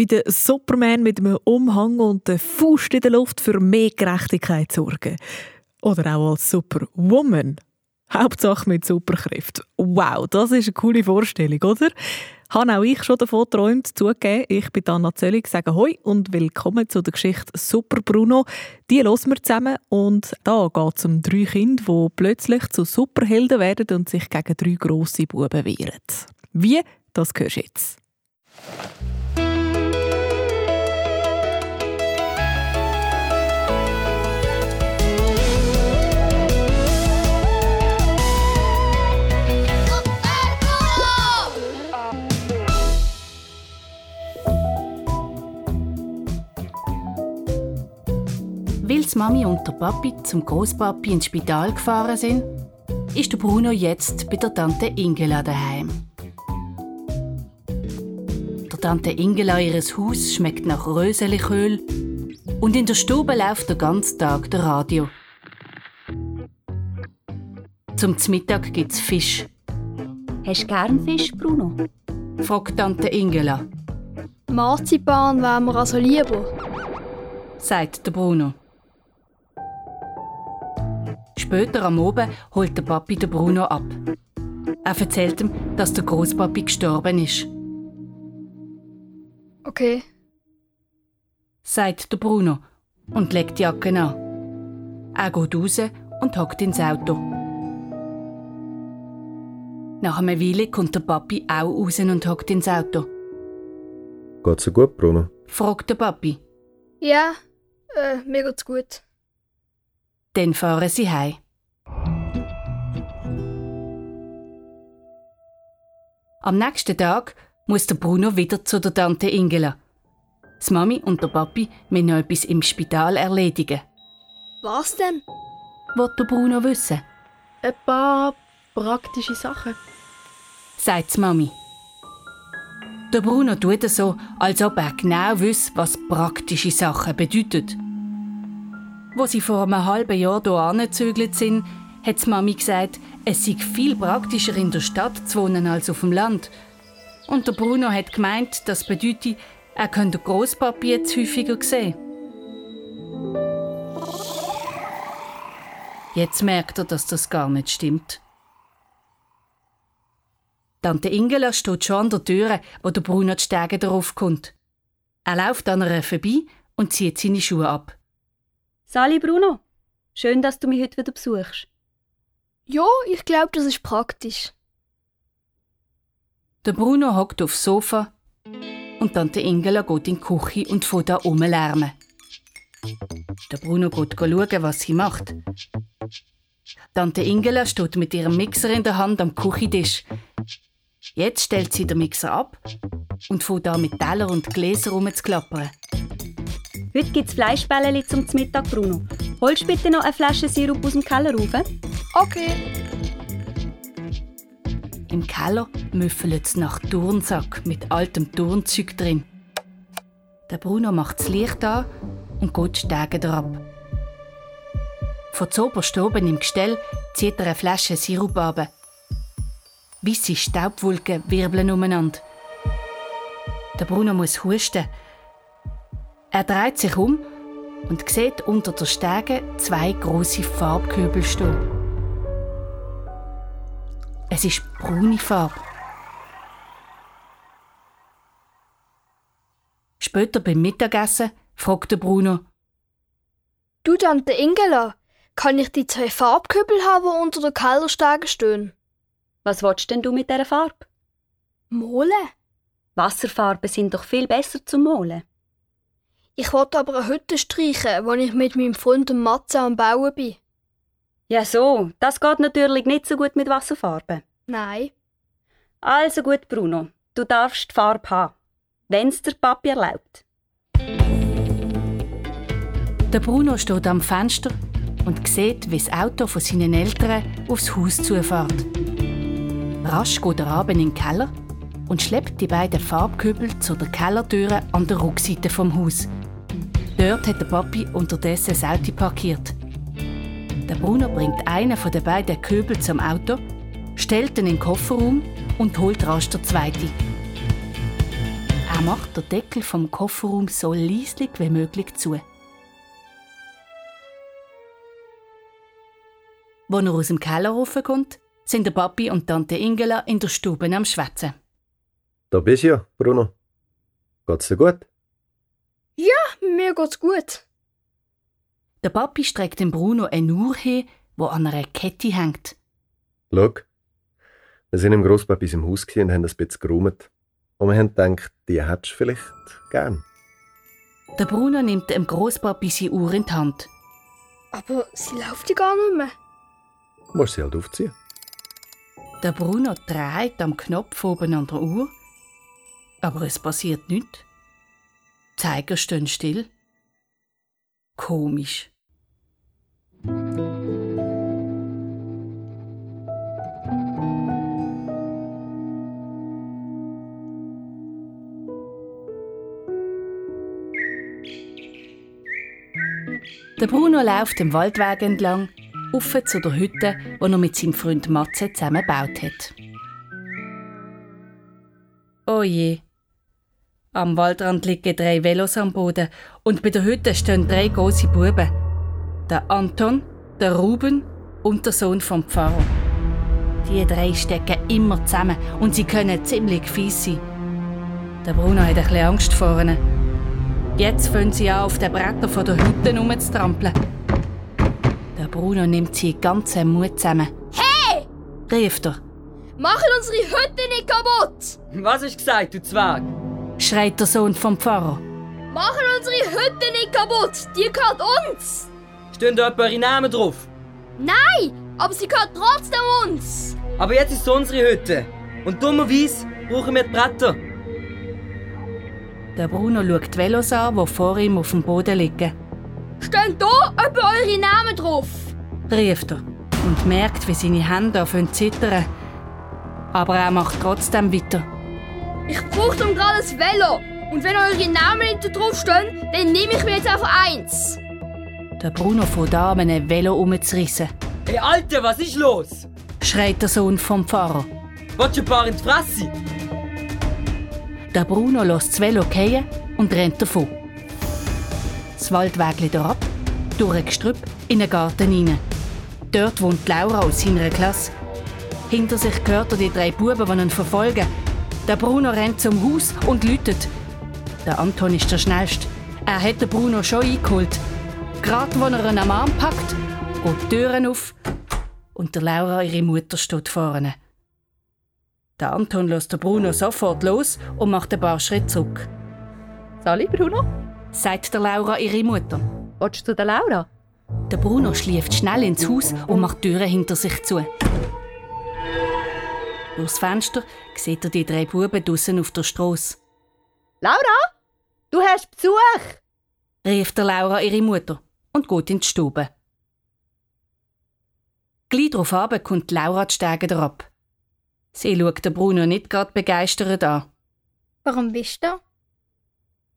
wie der Superman mit einem Umhang und der Faust in der Luft für mehr Gerechtigkeit sorgen. Oder auch als Superwoman. Hauptsache mit Superkräften. Wow, das ist eine coole Vorstellung, oder? Habe auch ich schon davon geträumt, zugegeben. Ich bin Anna Zöllig, sage Hoi und willkommen zu der Geschichte Super Bruno. Die hören wir zusammen und da geht es um drei Kinder, die plötzlich zu Superhelden werden und sich gegen drei grosse Buben wehren. Wie? Das hörst du jetzt. Weil die Mami und der Papi zum Großpapi ins Spital gefahren sind, ist der Bruno jetzt bei der Tante Ingela daheim. Der Tante Ingela ihres Haus schmeckt nach Röseliköl und in der Stube läuft den ganzen Tag der Radio. Zum Mittag gibt's Fisch. Hast du gern Fisch, Bruno? fragt Tante Ingela, Marzipan wäre mir also lieber. sagt der Bruno. Später am Abend holt der Papi den Bruno ab. Er erzählt ihm, dass der Großpapi gestorben ist. Okay. sagt der Bruno und legt die Jacke an. Er geht raus und hockt ins Auto. Nach einer Weile kommt der Papi auch raus und hockt ins Auto. Geht's dir gut, Bruno? Fragt der Papi. Ja, äh, mir geht's gut. Dann fahren sie heim. Am nächsten Tag muss der Bruno wieder zu der Tante Ingela. Die Mami und der Papi müssen noch etwas im Spital erledigen. Was denn? Wollt der Bruno wissen? Ein paar praktische Sachen. sagt die Mami. Der Bruno tut so, als ob er genau wüsste, was praktische Sachen bedeuten. Wo sie vor einem halben Jahr hier angezügelt sind, hat Mami gesagt, es sei viel praktischer in der Stadt zu wohnen als auf dem Land. Und der Bruno hat gemeint, das bedeutet, er könnte den Grosspapi jetzt häufiger sehen. Jetzt merkt er, dass das gar nicht stimmt. Tante Ingela steht schon an der Tür, wo der Bruno die Stege darauf kommt. Er läuft an ihr vorbei und zieht seine Schuhe ab. Sali, Bruno. Schön, dass du mich heute wieder besuchst. Ja, ich glaube, das ist praktisch. Der Bruno hockt aufs Sofa und Tante Ingela geht in die Küche und fängt da rumlärmen. Der Bruno geht schauen, was sie macht. Tante Ingela steht mit ihrem Mixer in der Hand am Küchentisch. Jetzt stellt sie den Mixer ab und fängt an mit Teller und Gläser rumzuklappern. Heute gibt's Fleischbälleli zum Mittag, Bruno. Holst bitte noch eine Flasche Sirup aus dem Keller rauf? Okay. Im Keller müffelt es nach Turnsack mit altem Turnzeug drin. Der Bruno macht das Licht an und geht die Stege ab. Von zoberst oben im Gestell zieht er eine Flasche Sirup ab. Weisse Staubwolken wirbeln umeinander. Der Bruno muss husten. Er dreht sich um und sieht unter der Stege zwei große Farbkübel stehen. Es ist braune Farbe. Später beim Mittagessen fragt der Bruno, Du, Tante Ingela, kann ich die zwei Farbkübel haben, die unter der Kellerstege stehen? Was willst denn du mit dieser Farbe? Mole? Wasserfarben sind doch viel besser zum Malen. Ich wollte aber eine Hütte streichen, wo ich mit meinem Freund Matze am Bauen bin. Ja so, das geht natürlich nicht so gut mit Wasserfarben. Nein. Also gut, Bruno, du darfst die Farbe haben, wenn's der Papi erlaubt. Der Bruno steht am Fenster und sieht, wie das Auto von seinen Eltern aufs Haus zufährt. Rasch geht er runter in den Keller und schleppt die beiden Farbkübel zu der Kellertüre an der Rückseite vom Haus. Dort hat der Papi unterdessen das Auto parkiert. Der Bruno bringt einen von den beiden Kübel zum Auto, stellt ihn in den Kofferraum und holt rasch den zweiten. Er macht den Deckel vom Kofferraum so leislich wie möglich zu. Als er aus dem Keller raufkommt, sind der Papi und Tante Ingela in der Stube am Schwätzen. Da bist du ja, Bruno. Geht's dir gut? Mir geht's gut. Der Papi streckt dem Bruno eine Uhr hin, wo an einer Kette hängt. Schau. Wir sind im Grosspapis im Haus und haben ein bisschen geräumt. Und wir haben gedacht, die hättest du vielleicht gern. Der Bruno nimmt dem Großpapi seine Uhr in die Hand. Aber sie läuft ja gar nicht mehr. Du musst sie halt aufziehen. Der Bruno dreht am Knopf oben an der Uhr, aber es passiert nichts. Zeiger stehen still. Komisch. Der Bruno läuft den Waldweg entlang, auf zu der Hütte, die er mit seinem Freund Matze zusammen gebaut hat. Oh je. Am Waldrand liegen drei Velos am Boden und bei der Hütte stehen drei große Buben. Der Anton, der Ruben und der Sohn vom Pfarrer. Die drei stecken immer zusammen und sie können ziemlich fies sein. Der Bruno hat ein bisschen Angst vor ihnen. Jetzt fangen sie an, auf den Bretter von der Hütte rumzutrampeln. Der Bruno nimmt sie ganzen Mut zusammen. Hey! Rief er, Machen unsere Hütte nicht kaputt! Was hast du gesagt, du Zwerg? Schreit der Sohn vom Pfarrer. Machen unsere Hütte nicht kaputt! Die gehört uns! Stehen da etwa eure Namen drauf? Nein! Aber sie gehört trotzdem uns! Aber jetzt ist es unsere Hütte. Und dummerweise brauchen wir die Bretter. Der Bruno schaut die Velos an, die vor ihm auf dem Boden liegen. Stehen da etwa eure Namen drauf? rief er und merkt, wie seine Hände anfangen zu zittern. Aber er macht trotzdem weiter. Ich brauche dann gerade ein Velo. Und wenn eure Namen nicht da drauf stehen, dann nehme ich mir jetzt einfach eins. Der Bruno fängt an, einem Velo umzurissen. Hey Alter, was ist los? Schreit der Sohn vom Pfarrer. Willst du ein paar in die Fresse? Der Bruno lässt das Velo fallen und rennt davon. Das Waldweg ab, durch ein Gestrüpp, in den Garten hinein. Dort wohnt Laura aus seiner Klasse. Hinter sich hört er die drei Buben, die ihn verfolgen. Der Bruno rennt zum Haus und läutet. Der Anton ist der Schnellste. Er hat den Bruno schon eingeholt. Gerade als er ihn am Arm packt, geht die Türen auf und der Laura, ihre Mutter, steht vorne. Der Anton lässt den Bruno sofort los und macht ein paar Schritte zurück. Sali, Bruno? Sagt der Laura ihre Mutter. Willst du der Laura? Der Bruno schläft schnell ins Haus und macht die Türen hinter sich zu. Durchs Fenster sieht er die drei Buben draussen auf der Strasse. Laura? Du hast Besuch! rief der Laura ihre Mutter und geht in die Stube. Gleich darauf ab kommt Laura die Stege herab. Sie schaut den Bruno nicht gerade begeistert an. Warum bist du?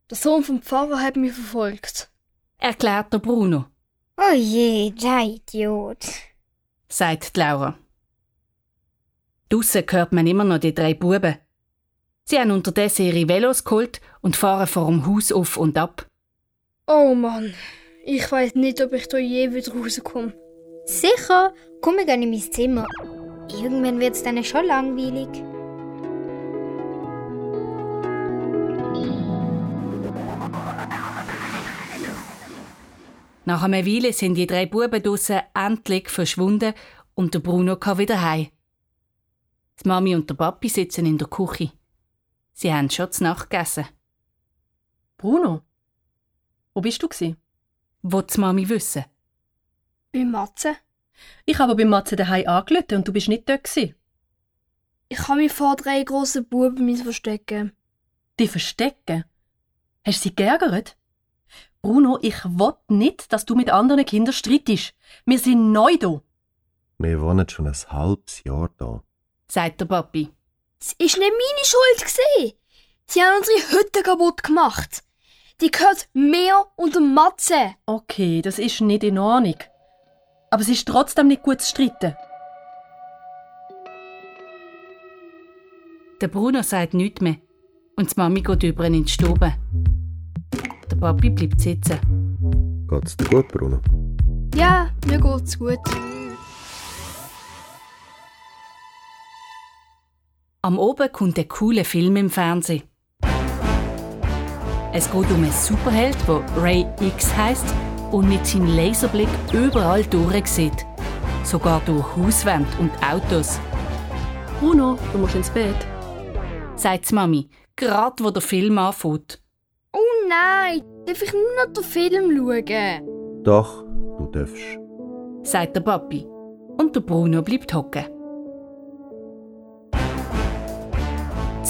Der Sohn vom Pfarrer hat mich verfolgt. Erklärt der Bruno, Oh je, der Idiot. sagt Laura. Draussen hört man immer noch die drei Buben. Sie haben unterdessen ihre Velos geholt und fahren vor dem Haus auf und ab. Oh Mann, ich weiß nicht, ob ich da je wieder rauskomme. Sicher, komm, wir gehen in mein Zimmer. Irgendwann wird's dann schon langweilig. Nach einer Weile sind die drei Buben draussen endlich verschwunden und der Bruno kann wieder heim. Die Mami und der Papi sitzen in der Küche. Sie haben schon zu Nacht gegessen. Bruno? Wo bist du gsi? Wo die Mami wissen. Bei Matze? Ich habe bei Matze daheim angerufen und du bist nicht dort gsi. Ich habe mich vor drei grossen Buben verstecken. Die verstecken? Hast du sie geärgert? Bruno, ich will nicht, dass du mit anderen Kindern streitest. Wir sind neu da. Wir wohnen schon ein halbes Jahr da. Sagt der Papi. Es ist nicht meine Schuld gesehen. Sie haben unsere Hütte kaputt gemacht. Die gehört mir und dem Matze. Okay, das ist nicht in Ordnung. Aber es ist trotzdem nicht gut zu streiten. Der Bruno sagt nichts mehr. und die Mami geht über in die Stube. Der Papi bleibt sitzen. Geht's dir gut, Bruno? Ja, mir geht's gut. Am Oben kommt ein cooler Film im Fernsehen. Es geht um einen Superheld, der Ray X heißt und mit seinem Laserblick überall durchsieht. Sogar durch Hauswände und Autos, Bruno, du musst ins Bett. sagt die Mami, gerade wo der Film anfängt. Oh nein, darf ich nur noch den Film schauen? Doch, du darfst. sagt der Papi. Und der Bruno bleibt hocken.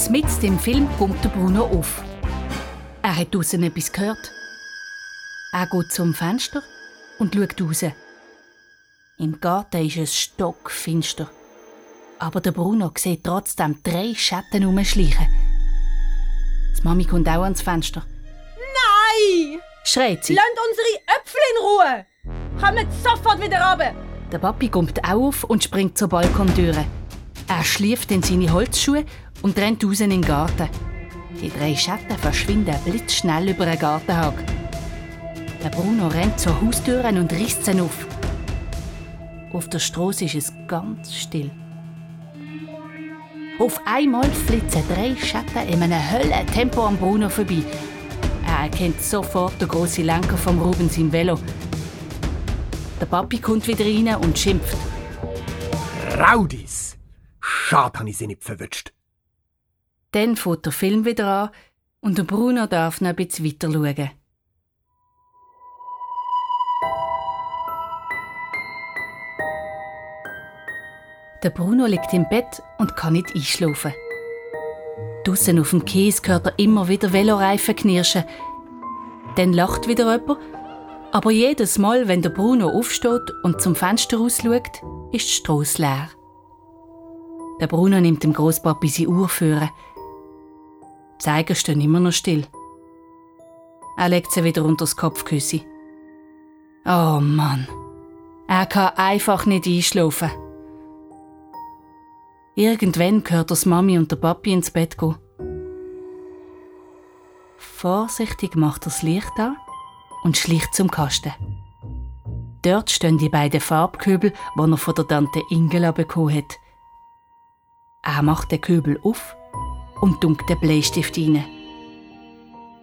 Mitten im Film kommt der Bruno auf. Er hat draußen etwas gehört. Er geht zum Fenster und schaut raus. Im Garten ist es stockfinster. Aber der Bruno sieht trotzdem drei Schatten umschleichen. Die Mami kommt auch ans Fenster. Nein! Schreit sie. Lasst unsere Äpfel in Ruhe! Kommt sofort wieder runter! Der Papi kommt auch auf und springt zur Balkontüre. Er schlieft in seine Holzschuhe und rennt raus in den Garten. Die drei Schatten verschwinden blitzschnell über den Gartenhag. Der Bruno rennt zur Haustür und reißt sie auf. Auf der Straße ist es ganz still. Auf einmal flitzen drei Schatten in einem Höllentempo am Bruno vorbei. Er erkennt sofort den grossen Lenker vom Rubens im Velo. Der Papi kommt wieder rein und schimpft. Raudis! Schade, habe ich sie nicht verwünscht. Dann fängt der Film wieder an und der Bruno darf noch ein bisschen weiter schauen. Der Bruno liegt im Bett und kann nicht einschlafen. Draussen auf dem Käse hört er immer wieder Veloreifen knirschen. Dann lacht wieder jemand, aber jedes Mal, wenn der Bruno aufsteht und zum Fenster rausschaut, ist die Strasse leer. Der Bruno nimmt dem Großpapi seine Uhr führen. Die Zeiger stehen immer noch still. Er legt sie wieder unter das Kopfküsse. Oh Mann. Er kann einfach nicht einschlafen. Irgendwann hört das Mami und der Papi ins Bett gehen. Vorsichtig macht er das Licht an und schleicht zum Kasten. Dort stehen die beiden Farbkübel, die er von der Tante Ingela bekommen hat. Er macht den Kübel auf und dunkt den Bleistift rein.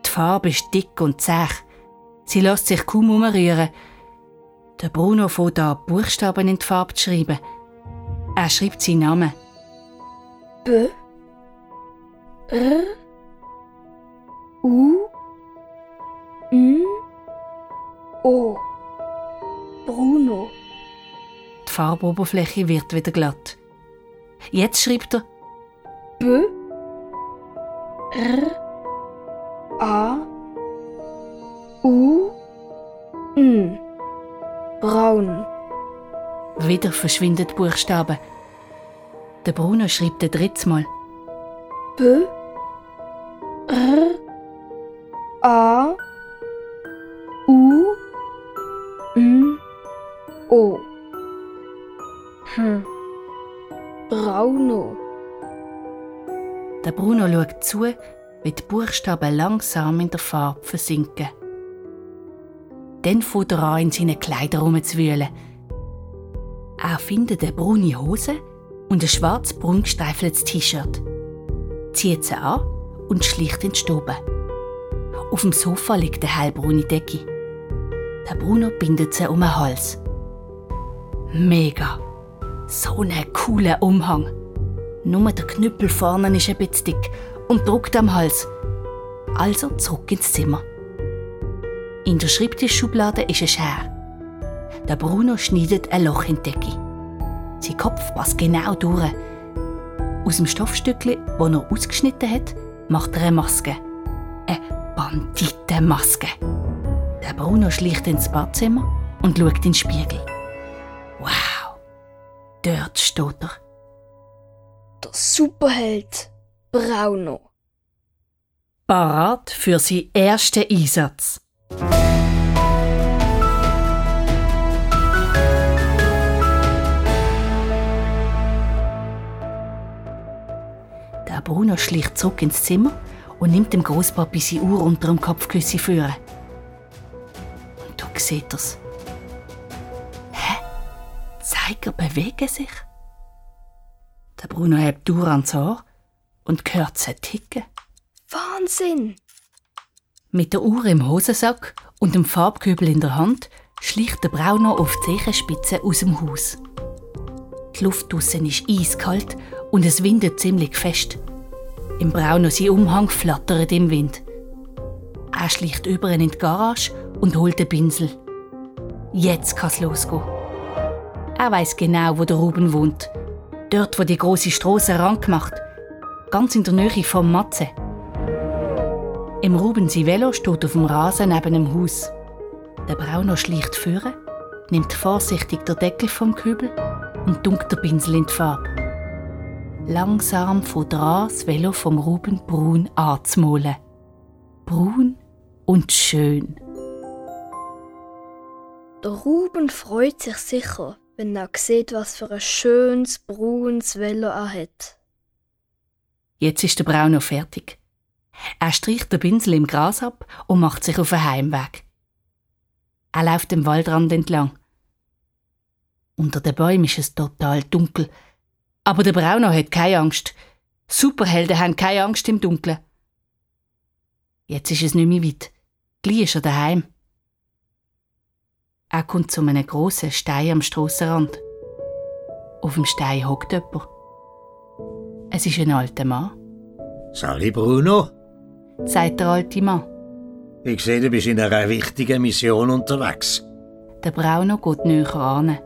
Die Farbe ist dick und zäh. Sie lässt sich kaum umrühren. Der Bruno fängt an, Buchstaben in die Farbe zu schreiben. Er schreibt seinen Namen. B R U N O Bruno. Die Farboberfläche wird wieder glatt. Jetzt schreibt er B R A U N Braun. Wieder verschwinden die Buchstaben. Der Bruno schreibt ein drittes Mal. B zu, wie die Buchstaben langsam in der Farbe versinken. Dann fängt er an, in seinen Kleidern rumzuwühlen. Er findet eine braune Hose und ein schwarz-braun gestreifeltes T-Shirt. Zieht sie an und schleicht in die Stube. Auf dem Sofa liegt eine hellbraune Decke. Der Bruno bindet sie um den Hals. Mega! So ein cooler Umhang. Nur der Knüppel vorne ist ein bisschen dick und druckt am Hals. Also zurück ins Zimmer. In der Schreibtischschublade ist ein Schere. Der Bruno schneidet ein Loch in die Decke. Sein Kopf passt genau durch. Aus dem Stoffstückchen, das er ausgeschnitten hat, macht er eine Maske. Eine Banditenmaske. Der Bruno schleicht ins Badzimmer und schaut in den Spiegel. Wow, dort steht er. Der Superheld Brauno. Parat für seinen ersten Einsatz. Der Bruno schleicht zurück ins Zimmer und nimmt dem Großpapi seine Uhr unter dem Kopfküsse führen. Und da sieht er's. Hä? Zeiger bewegen sich? Der Bruno hebt die Uhr ans Ohr und hört sie ticken. Wahnsinn! Mit der Uhr im Hosensack und dem Farbkübel in der Hand schleicht der Brauner auf die Zechenspitze aus dem Haus. Die Luft draussen ist eiskalt und es windet ziemlich fest. Im Brauner sein Umhang flattert im Wind. Er schleicht über in die Garage und holt den Pinsel. Jetzt kann's losgehen. Er weiß genau, wo der Ruben wohnt. Dort, wo die große Straße macht. Ganz in der Nähe vom Matze. Im Ruben Velo steht auf dem Rasen neben dem Haus. Der Brauner schleicht führen, nimmt vorsichtig den Deckel vom Kübel und dunkt den Pinsel in die Farbe. Langsam fängt dran, das Velo vom Ruben braun anzumalen. Braun und schön. Der Ruben freut sich sicher, wenn er sieht, was für ein schönes, braunes Velo er hat. Jetzt ist der Brauner fertig. Er streicht den Pinsel im Gras ab und macht sich auf den Heimweg. Er läuft den Waldrand entlang. Unter den Bäumen ist es total dunkel. Aber der Brauner hat keine Angst. Superhelden haben keine Angst im Dunkeln. Jetzt ist es nicht mehr weit. Gleich ist er daheim. Er kommt zu einem grossen Stein am Strassenrand. Auf dem Stein hockt jemand. Es ist ein alter Mann, Sali Bruno, sagt der alte Mann. ich sehe, du bist in einer wichtigen Mission unterwegs. Der Brauner geht näher an.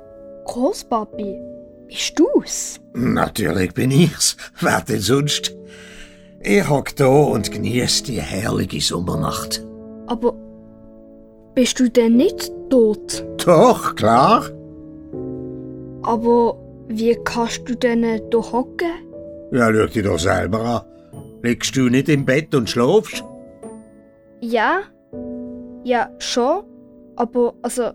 Großpapi, bist du's? Natürlich bin ich's. Wer denn sonst? Ich hock da und genieße die herrliche Sommernacht. Aber bist du denn nicht tot? Doch, klar. Aber wie kannst du denn da hocken? Ja, schau dich doch selber an. Liegst du nicht im Bett und schlafst? Ja, ja, schon. Aber, also.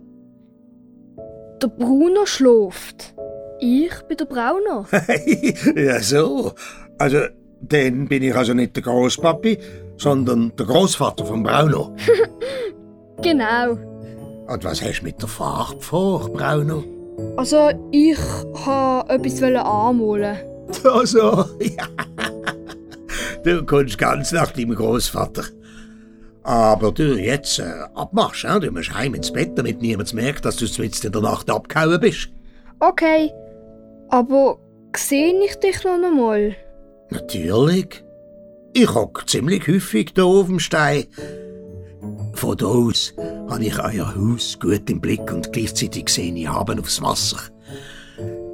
Der Bruno schläft. Ich bin der Brauner. ja, so. Also, dann bin ich also nicht der Großpapi, sondern der Großvater von Bruno. genau. Und was hast du mit der Farbe vor, Bruno? Also, ich wollte etwas anmalen. Also, ja. Du kommst ganz nach deinem Großvater. Aber du, jetzt äh, Abmarsch, äh? du musst heim ins Bett, damit niemand merkt, dass du mitten in der Nacht abgehauen bist. Okay, aber sehe ich dich noch einmal? Natürlich. Ich hock ziemlich häufig da auf dem Stein. Von da aus habe ich euer Haus gut im Blick und gleichzeitig sehe ich haben aufs Wasser.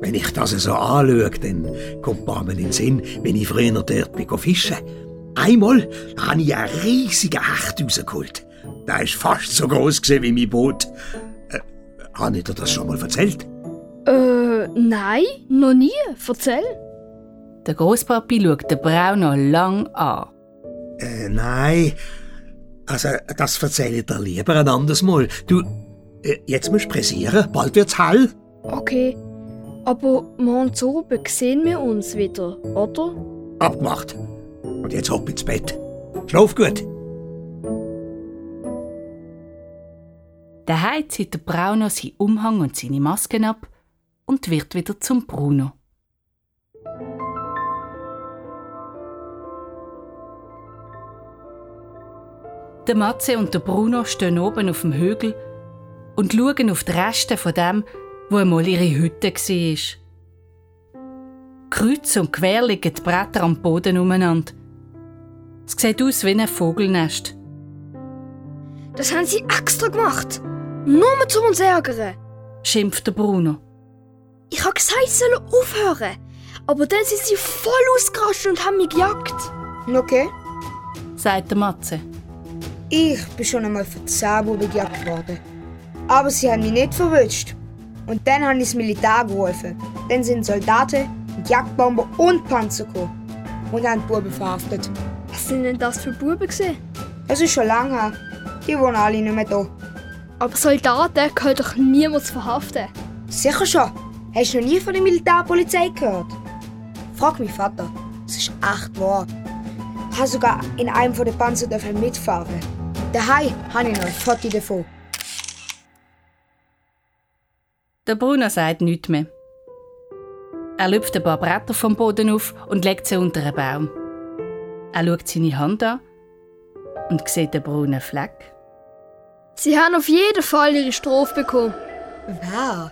Wenn ich das so anschaue, dann kommt mir in den Sinn, wenn ich früher dort bin fischen. Einmal habe ich einen riesigen Hecht rausgeholt. Der ist fast so groß wie mein Boot. Äh, habe ich dir das schon mal erzählt? Äh, nein, noch nie. Erzähl. Der Großpapi schaut den Brauner lang an. Äh, nein. Also, das erzähle ich dir lieber ein anderes Mal. Du, äh, jetzt musst du pressieren, bald wird's hell. Okay, aber morgen zu oben sehen wir uns wieder, oder? Abgemacht. Und jetzt hopp ins Bett. Schlaf gut. Daheim zieht der Brauner seinen Umhang und seine Masken ab und wird wieder zum Bruno. Der Matze und der Bruno stehen oben auf dem Hügel und schauen auf die Reste von dem, wo einmal ihre Hütte war. Kreuz und quer liegen die Bretter am Boden umeinander. Es sieht aus wie ein Vogelnest. Das haben sie extra gemacht. Nur um zu uns ärgern. schimpft der Bruno. Ich habe gesagt, sie sollen aufhören. Aber dann sind sie voll ausgerastet und haben mich gejagt. Okay. sagt der Matze. Ich bin schon einmal von Zahnbuben gejagt worden. Aber sie haben mich nicht verwünscht. Und dann haben ich das Militär geholfen. Dann sind Soldaten, Jagdbomber und Panzer gekommen. Und haben die Buben verhaftet. Was sind denn das für Buben gewesen? Das ist schon lange her. Die wohnen alle nicht mehr da. Aber Soldaten können doch niemand verhaften. Sicher schon. Hast du noch nie von der Militärpolizei gehört? Frag mich Vater. Es ist echt wahr. habe sogar in einem von den Panzer mitfahren. Daheim habe ich noch ein Foto davon. Der Bruno sagt nichts mehr. Er lüpft ein paar Bretter vom Boden auf und legt sie unter einen Baum. Er schaut seine Hand an und sieht den braunen Fleck. Sie haben auf jeden Fall ihre Strophe bekommen. Wer?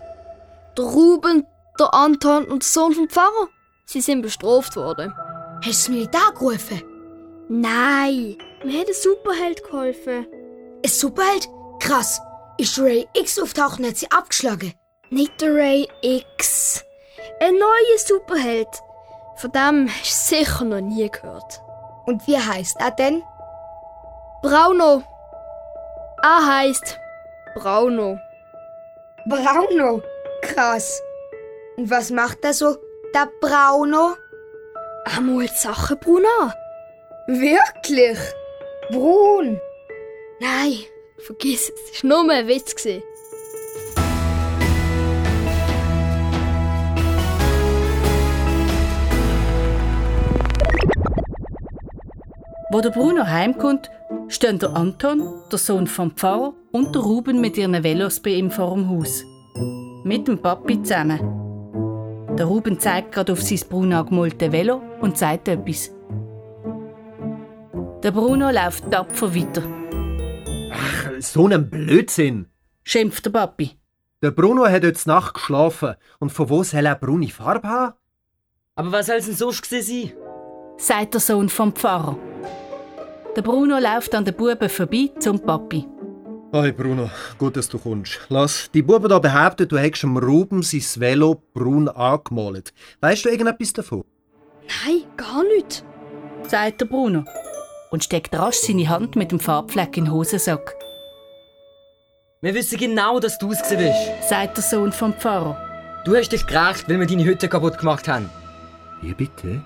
Der Ruben, der Anton und der Sohn vom Pfarrer. Sie sind bestraft worden. Hast du das Militär gerufen? Nein, mir hat ein Superheld geholfen. Ein Superheld? Krass. Ist Ray X auftaucht und hat sie abgeschlagen? Nicht der Ray X. Ein neuer Superheld. Von dem hast du sicher noch nie gehört. Und wie heißt er denn? Brauno. Er heißt Brauno. Brauno? Krass. Und was macht er so, der Brauno? Er malt Sachen brun an. Wirklich? Brun? Nein, vergiss es. Es war nur ein Witz. gewesen. Wo der Bruno heimkommt, stehen der Anton, der Sohn vom Pfarrer, und der Ruben mit ihren Velos bei ihm vor dem Haus. Mit dem Papi zusammen. Der Ruben zeigt gerade auf sein braun angemalte Velo und sagt etwas. Der Bruno läuft tapfer weiter, Ach, so ein Blödsinn. schimpft der Papi. Der Bruno hat heute Nacht geschlafen. Und von wo soll er braune Farbe haben? Aber was soll es denn sonst gewesen sein? sagt der Sohn vom Pfarrer. Der Bruno läuft an den Buben vorbei zum Papi. Hi Bruno, gut, dass du kommst. Lass, die Buben da behaupten, du hättest dem Ruben sein Velo braun angemalt. Weißt du irgendetwas davon? Nein, gar nicht. sagt der Bruno und steckt rasch seine Hand mit dem Farbfleck in den Hosensack, Wir wissen genau, dass du es bist. sagt der Sohn vom Pfarrer. Du hast dich gerecht, weil wir deine Hütte kaputt gemacht haben. Wie bitte?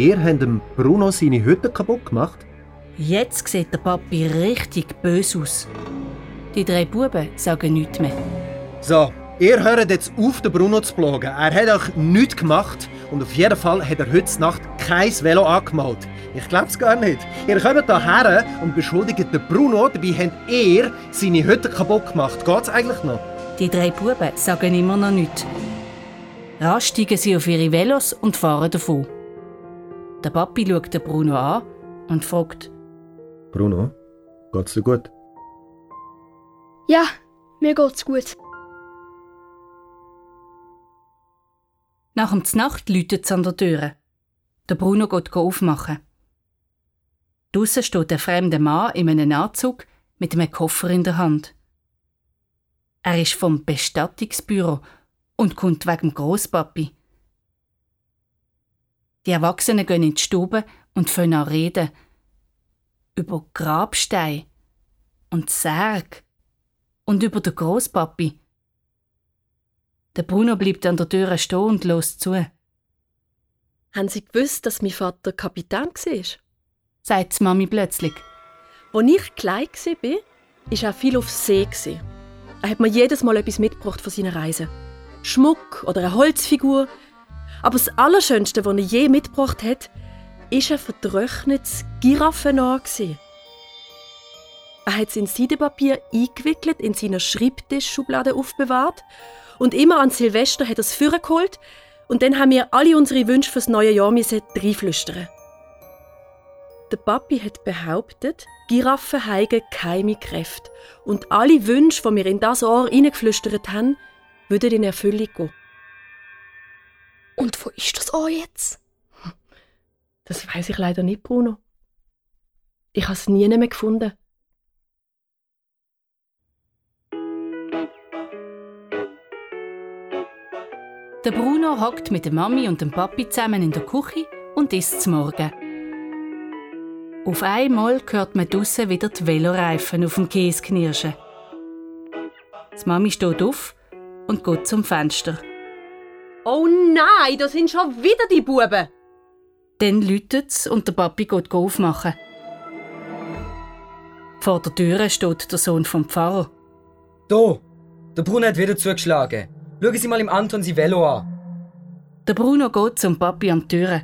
Ihr habt dem Bruno seine Hütte kaputt gemacht? Jetzt sieht der Papi richtig böse aus. Die drei Buben sagen nichts mehr. So, ihr hört jetzt auf, den Bruno zu plagen. Er hat euch nichts gemacht und auf jeden Fall hat er heute Nacht kein Velo angemalt. Ich glaub's gar nicht. Ihr kommt hierher und beschuldigt den Bruno, dabei habt ihr seine Hütte kaputt gemacht. Geht's eigentlich noch? Die drei Buben sagen immer noch nichts. Rasch steigen sie auf ihre Velos und fahren davon. Der Papi schaut den Bruno an und fragt, Bruno, geht's dir gut? Ja, mir geht's gut. nach dem Znacht läutet es an der Tür. Der Bruno geht aufmachen. Draussen steht ein fremder Mann in einem Anzug mit einem Koffer in der Hand. Er ist vom Bestattungsbüro und kommt wegen dem Grosspapi. Die Erwachsenen gehen in die Stube und fangen an reden. Über Grabstein und Särg und über den Grosspapi. Der Bruno bleibt an der Tür stehen und lässt zu, Haben Sie gewusst, dass mein Vater Kapitän war? sagt die Mami plötzlich. Als ich klein war, war er viel auf See. Er hat mir jedes Mal etwas mitgebracht von seinen Reisen. Schmuck oder eine Holzfigur. Aber das Allerschönste, was er je mitgebracht hat, war ein vertrocknetes Giraffenohr. Er hat es in Seidenpapier eingewickelt, in seiner Schreibtischschublade aufbewahrt und immer an Silvester hat er es vorgeholt und dann haben wir alle unsere Wünsche fürs neue Jahr reinflüstern. Der Papi hat behauptet, Giraffen heigen geheime Kräfte und alle Wünsche, die wir in das Ohr reingeflüstert haben, würden in Erfüllung gehen. Und wo ist das Ohr jetzt? Das weiß ich leider nicht, Bruno. Ich habe es nie mehr gefunden. Der Bruno hockt mit der Mami und dem Papi zusammen in der Küche und isst zum Morgen. Auf einmal hört man draussen wieder die Veloreifen auf dem Käse knirschen. Die Mami steht auf und geht zum Fenster. Oh nein, das sind schon wieder die Buben! Dann läutet's und der Papi geht aufmachen. Vor der Tür steht der Sohn vom Pfarrer. Da! Der Bruno hat wieder zugeschlagen. Schauen Sie mal im Anton sein Velo an. Der Bruno geht zum Papi an die Tür.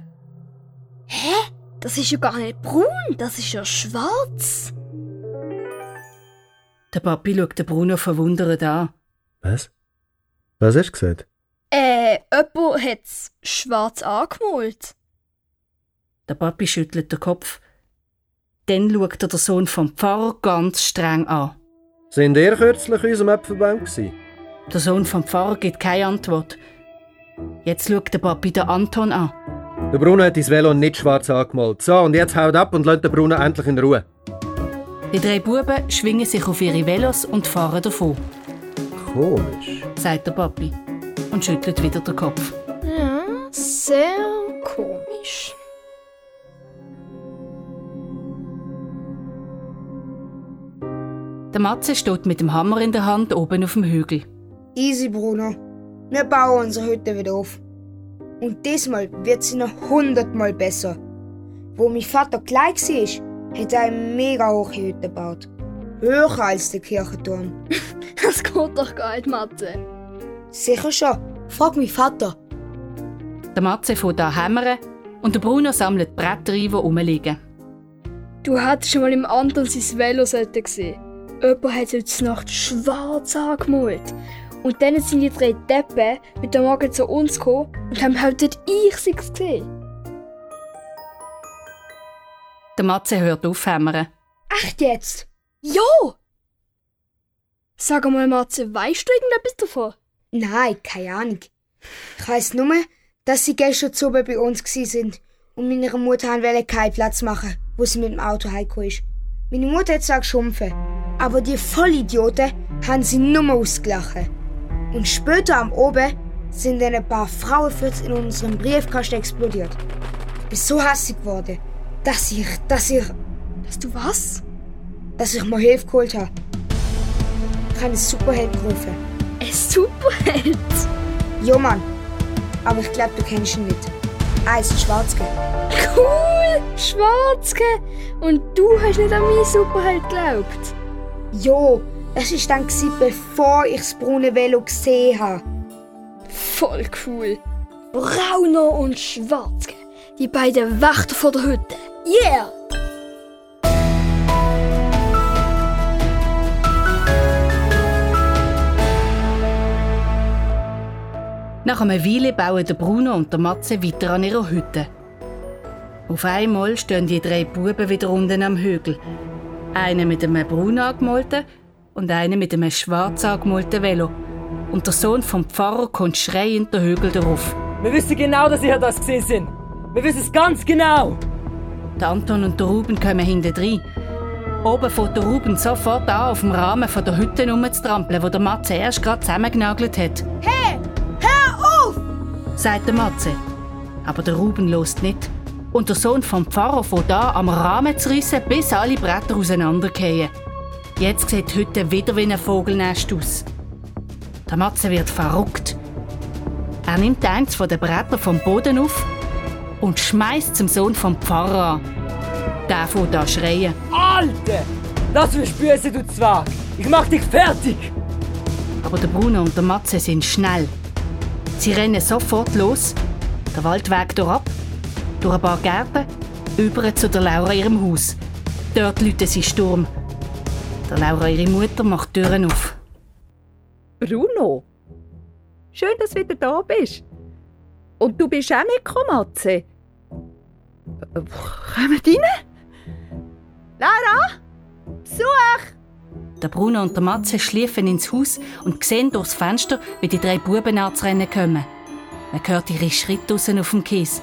Das ist ja gar nicht braun, das ist ja schwarz. Der Papi schaut den Bruno verwundert an. Was? Was hast du gesagt? Äh, jemand hat's schwarz angemalt. Der Papi schüttelt den Kopf. Dann schaut er den Sohn vom Pfarrer ganz streng an. Sind ihr kürzlich in unserem Äpfelbaum gewesen? Der Sohn vom Pfarrer gibt keine Antwort. Jetzt schaut der Papi den Anton an. Der Bruno hat das Velo nicht schwarz angemalt. So, und jetzt haut ab und lässt den Bruno endlich in Ruhe. Die drei Buben schwingen sich auf ihre Velos und fahren davon, Komisch. sagt der Papi und schüttelt wieder den Kopf. Ja, sehr komisch. Der Matze steht mit dem Hammer in der Hand oben auf dem Hügel. Easy, Bruno. Wir bauen unsere Hütte wieder auf. Und diesmal wird sie noch hundertmal besser. Wo mein Vater klein war, hat er eine mega hohe Hütte gebaut. Höher als der Kirchenturm. Das geht doch gar nicht, Mathe. Sicher schon. Frag mein Vater. Der Matze fährt an hämmern und der Bruno sammelt Bretter ein, die rumliegen. Du hättest schon mal im Anton sein Velo gesehen. Jemand hat heute Nacht schwarz angemalt. Und dann sind die drei Deppen mit dem Morgen zu uns gekommen und haben halt nicht ich sie gesehen. Der Matze hört auf hämmern. Echt jetzt? Ja! Sag mal, Matze, weißt du irgendetwas davon? Nein, keine Ahnung. Ich weiss nur, dass sie gestern zu oben bei uns gsi sind und meiner Mutter wollte keinen Platz machen, wo sie mit dem Auto heimgekommen ist. Meine Mutter hat zwar geschumpfen, aber die Vollidioten haben sie nur ausgelacht. Und später am Oben sind dann ein paar Frauenfürze in unserem Briefkasten explodiert. Ich bin so hässlich geworden, dass ich, dass ich, Dass du was? dass ich mir Hilfe geholt habe. Ich habe einen Superheld gerufen. Ein Superheld? Ja, Mann. Aber ich glaube, du kennst ihn nicht. Er ist Schwarzge. Cool! Schwarzke! Und du hast nicht an meinen Superheld geglaubt? Jo, das war dann, gewesen, bevor ich das braune Velo gesehen habe. Voll cool. Brauner und Schwarzke. Die beiden Wächter vor der Hütte. Yeah! Nach einer Weile bauen der Bruno und der Matze weiter an ihrer Hütte. Auf einmal stehen die drei Buben wieder unten am Hügel. Einer mit einem braun angemalten und einer mit einem schwarz angemalten Velo. Und der Sohn vom Pfarrer kommt schreiend den Hügel darauf. Wir wissen genau, dass ihr das gesehen sind. Wir wissen es ganz genau. Der Anton und der Ruben kommen hinten rein. Oben fährt der Ruben sofort an, auf dem Rahmen von der Hütte rumzutrampeln, wo der Matze erst gerade zusammengenagelt hat. Hey! Sagt der Matze. Aber der Ruben lost nicht. Und der Sohn vom Pfarrer fährt an, am Rahmen zu rissen, bis alle Bretter auseinandergehen. Jetzt sieht die Hütte wieder wie ein Vogelnest aus. Der Matze wird verrückt. Er nimmt eins von den Brettern vom Boden auf und schmeißt zum Sohn vom Pfarrer an. Der fährt an schreien. Alter! Das verspürst du zwar. Ich mach dich fertig. Aber der Bruno und der Matze sind schnell. Sie rennen sofort los, der Waldweg durchab, durch ein paar Gärten, über zu der Laura ihrem Haus. Dort läuten sie Sturm. Der Laura, ihre Mutter, macht die Türen auf. Bruno, schön, dass du wieder da bist. Und du bist auch mitgekommen, Matze. Äh, Kommt rein? Lara, Besuch! Der Bruno und der Matze schliefen ins Haus und sehen durchs Fenster, wie die drei Buben anzurennen kommen. Man hört ihre Schritte draussen auf dem Kies.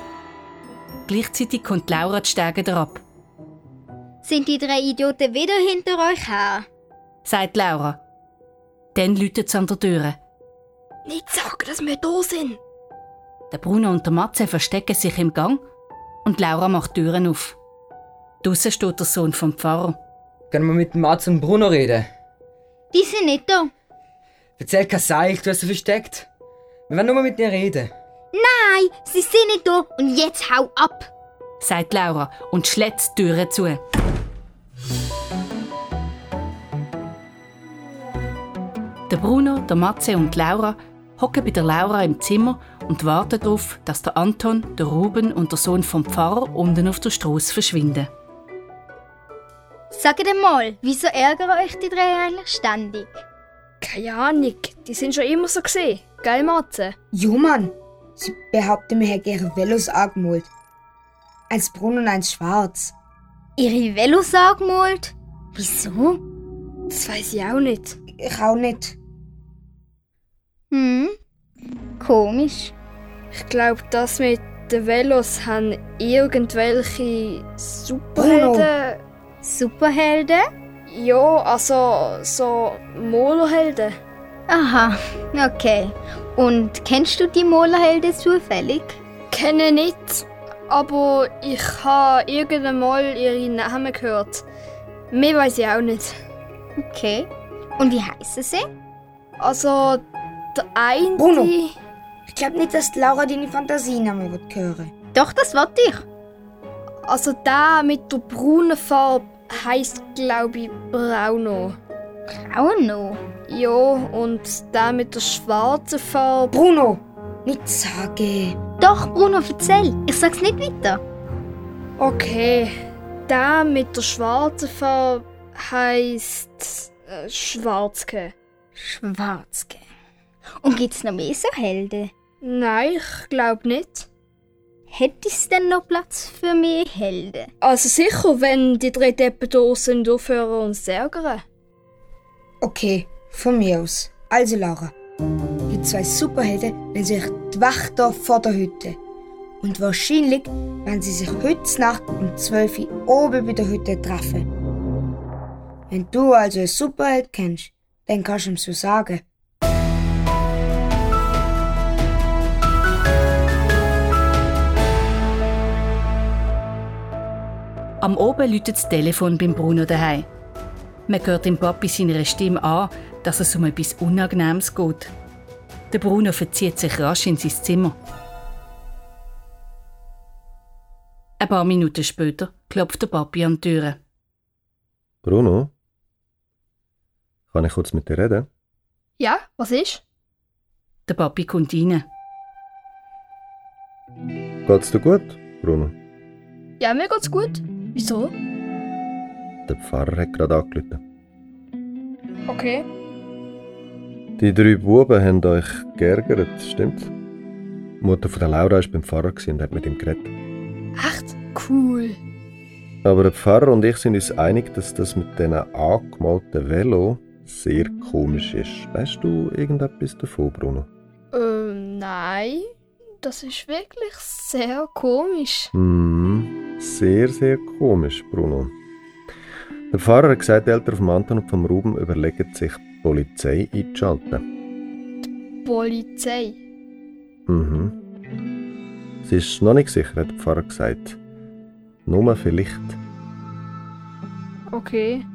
Gleichzeitig kommt Laura die Stege herab, Sind die drei Idioten wieder hinter euch her? sagt Laura. Dann läutet es an der Tür. Nicht sagen, dass wir da sind. Der Bruno und der Matze verstecken sich im Gang und Laura macht die Türen auf. Draussen steht der Sohn vom Pfarrer. Können wir mit dem Matze und Bruno reden? Die sind nicht da. Erzähl kein Seich, du hast sie versteckt. Wir werden nur mal mit dir reden. Nein, sie sind nicht da und jetzt hau ab. sagt Laura und schlägt die Türen zu. Der Bruno, der Matze und die Laura hocken bei der Laura im Zimmer und warten darauf, dass der Anton, der Ruben und der Sohn vom Pfarrer unten auf der Straße verschwinden. Sagt mal, wieso ärgern euch die drei eigentlich ständig? Keine Ahnung, die sind schon immer so gesehen, gell Matze? Jo Mann, sie behaupten, mir hätten ihre Velos angemalt. Eins braun und eins schwarz. Ihre Velos angemalt? Wieso? Das weiß ich auch nicht. Ich auch nicht. Hm, komisch. Ich glaube, das mit den Velos haben irgendwelche Superhelden. Superhelden? Ja, also so Molerhelden. Aha, okay. Und kennst du die Molerhelden zufällig? Kenne nicht, aber ich habe irgendwann mal ihre Namen gehört. Mehr weiß ich auch nicht. Okay. Und wie heißen sie? Also, der eine. Bruno! Ich glaube nicht, dass Laura deine Fantasienamen wird hören. Doch, das wollte ich. Also, der mit der braunen Farbe heisst, glaube ich, Brauno. Brauno? Ja, und der mit der schwarzen Farbe. Bruno! Nicht sagen. Doch, Bruno, erzähl. Ich sag's nicht weiter. Okay. Der mit der schwarzen Farbe heisst äh, Schwarzke. Schwarzke. Und gibt's noch mehr so Helden? Nein, ich glaube nicht. Hätte es denn noch Platz für mehr Helden? Also sicher, wenn die drei Deppen da sind, aufhören uns zu ärgern. Okay, von mir aus. Also Laura, die zwei Superhelden nennen sich die Wächter vor der Hütte. Und wahrscheinlich werden sie sich heute Nacht um 12 Uhr oben bei der Hütte treffen. Wenn du also einen Superheld kennst, dann kannst du ihm so sagen. Am Oben läutet das Telefon beim Bruno daheim. Man hört dem Papi seiner Stimme an, dass es um etwas Unangenehmes geht. Der Bruno verzieht sich rasch in sein Zimmer. Ein paar Minuten später klopft der Papi an die Tür. Bruno? Kann ich kurz mit dir reden? Ja, was ist? Der Papi kommt rein. Geht's dir gut, Bruno? Ja, mir geht's gut. Wieso? Der Pfarrer hat gerade angerufen. Okay. Die drei Buben haben euch geärgert, stimmt's? Die Mutter von der Laura war beim Pfarrer und hat mit ihm geredet. Echt? Cool. Aber der Pfarrer und ich sind uns einig, dass das mit diesen angemalten Velo sehr komisch ist. Weißt du irgendetwas davon, Bruno? Ähm, nein. Das ist wirklich sehr komisch. Hm, sehr, sehr komisch, Bruno. Der Pfarrer hat gesagt, die Eltern vom Anton und vom Ruben überlegen sich, die Polizei einzuschalten. Polizei. Mhm. Sie ist noch nicht sicher, hat der Pfarrer gesagt. Nur vielleicht. Okay.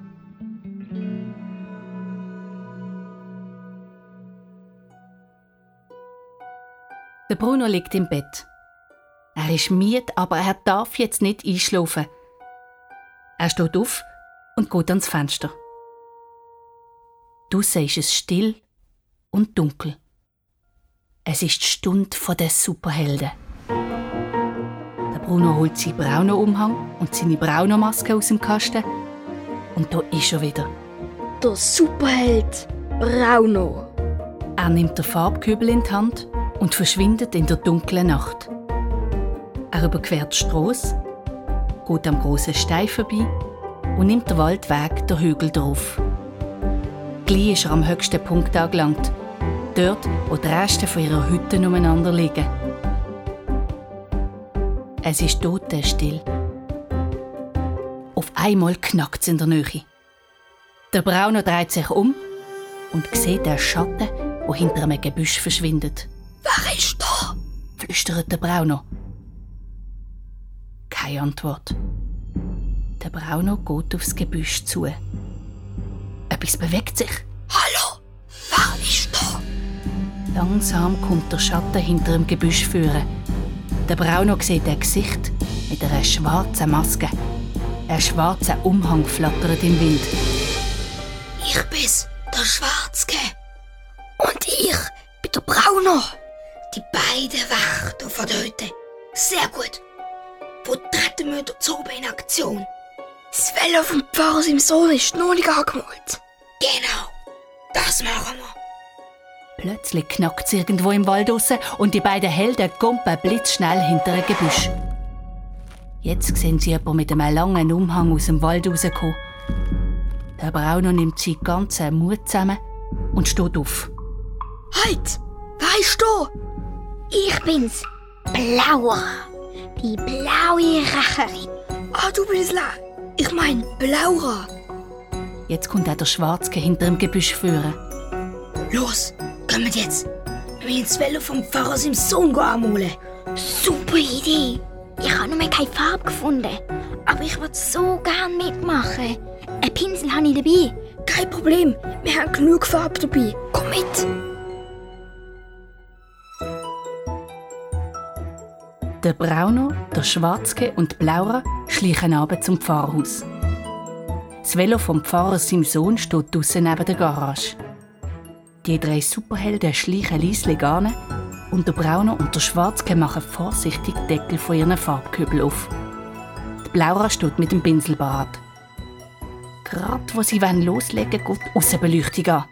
Der Bruno liegt im Bett. Er ist müde, aber er darf jetzt nicht einschlafen. Er steht auf und geht ans Fenster. Draussen ist es still und dunkel. Es ist die Stunde der Superhelden. Der Bruno holt seinen braunen Umhang und seine braune Maske aus dem Kasten. Und da ist er wieder. Der Superheld Brauno. Er nimmt den Farbkübel in die Hand und verschwindet in der dunklen Nacht. Er überquert die Strasse, geht am großen Stein vorbei und nimmt den Waldweg der Hügel drauf. Gleich ist er am höchsten Punkt angelangt, dort, wo die Reste von ihrer Hütte umeinander liegen. Es ist totenstill. Auf einmal knackt es in der Nähe. Der Brauner dreht sich um und sieht den Schatten, der hinter einem Gebüsch verschwindet. Wer ist da? flüstert der Brauno. Keine Antwort. Der Brauno geht aufs Gebüsch zu. Etwas bewegt sich. Hallo? Wer ist da? Langsam kommt der Schatten hinter dem Gebüsch führen. Der Brauno sieht ein Gesicht mit einer schwarzen Maske. Ein schwarzer Umhang flattert im Wind. Ich bin's, der Schwarzke. Und ich bin der Brauner. Die beiden Wächter von heute. Sehr gut. Wir dort oben in Aktion? Das Velo vom Pfarrer im Sohn ist noch nicht angemalt. Genau. Das machen wir. Plötzlich knackt es irgendwo im Wald raus und die beiden Helden kommen blitzschnell hinter ein Gebüsch. Jetzt sehen sie jemanden mit einem langen Umhang aus dem Wald rauskommen. Der Brauner nimmt seinen ganzen Mut zusammen und steht auf. Halt! Wer ist da? Ich bin's. Blauer. Die blaue Racherin. Ah, du bist la. Ich mein Blaura. Jetzt kommt auch der Schwarzke hinter dem Gebüsch führen. Los, kommt jetzt. Wir müssen das Velo vom Pfarrer seinem Sohn anmalen. Super Idee. Ich habe noch keine Farbe gefunden. Aber ich würde so gern mitmachen. Ein Pinsel habe ich dabei. Kein Problem. Wir haben genug Farbe dabei. Komm mit. Der Brauner, der Schwarzke und Blaura schleichen ab zum Pfarrhaus. Das Velo vom Pfarrer seinem Sohn steht draussen neben der Garage. Die drei Superhelden schleichen leislich an und der Brauner und der Schwarzke machen vorsichtig Deckel von ihren Farbkübel auf. Die Blaura steht mit dem Pinsel parat. Gerade wo sie loslegen wollen, geht die Aussenbeleuchtung an.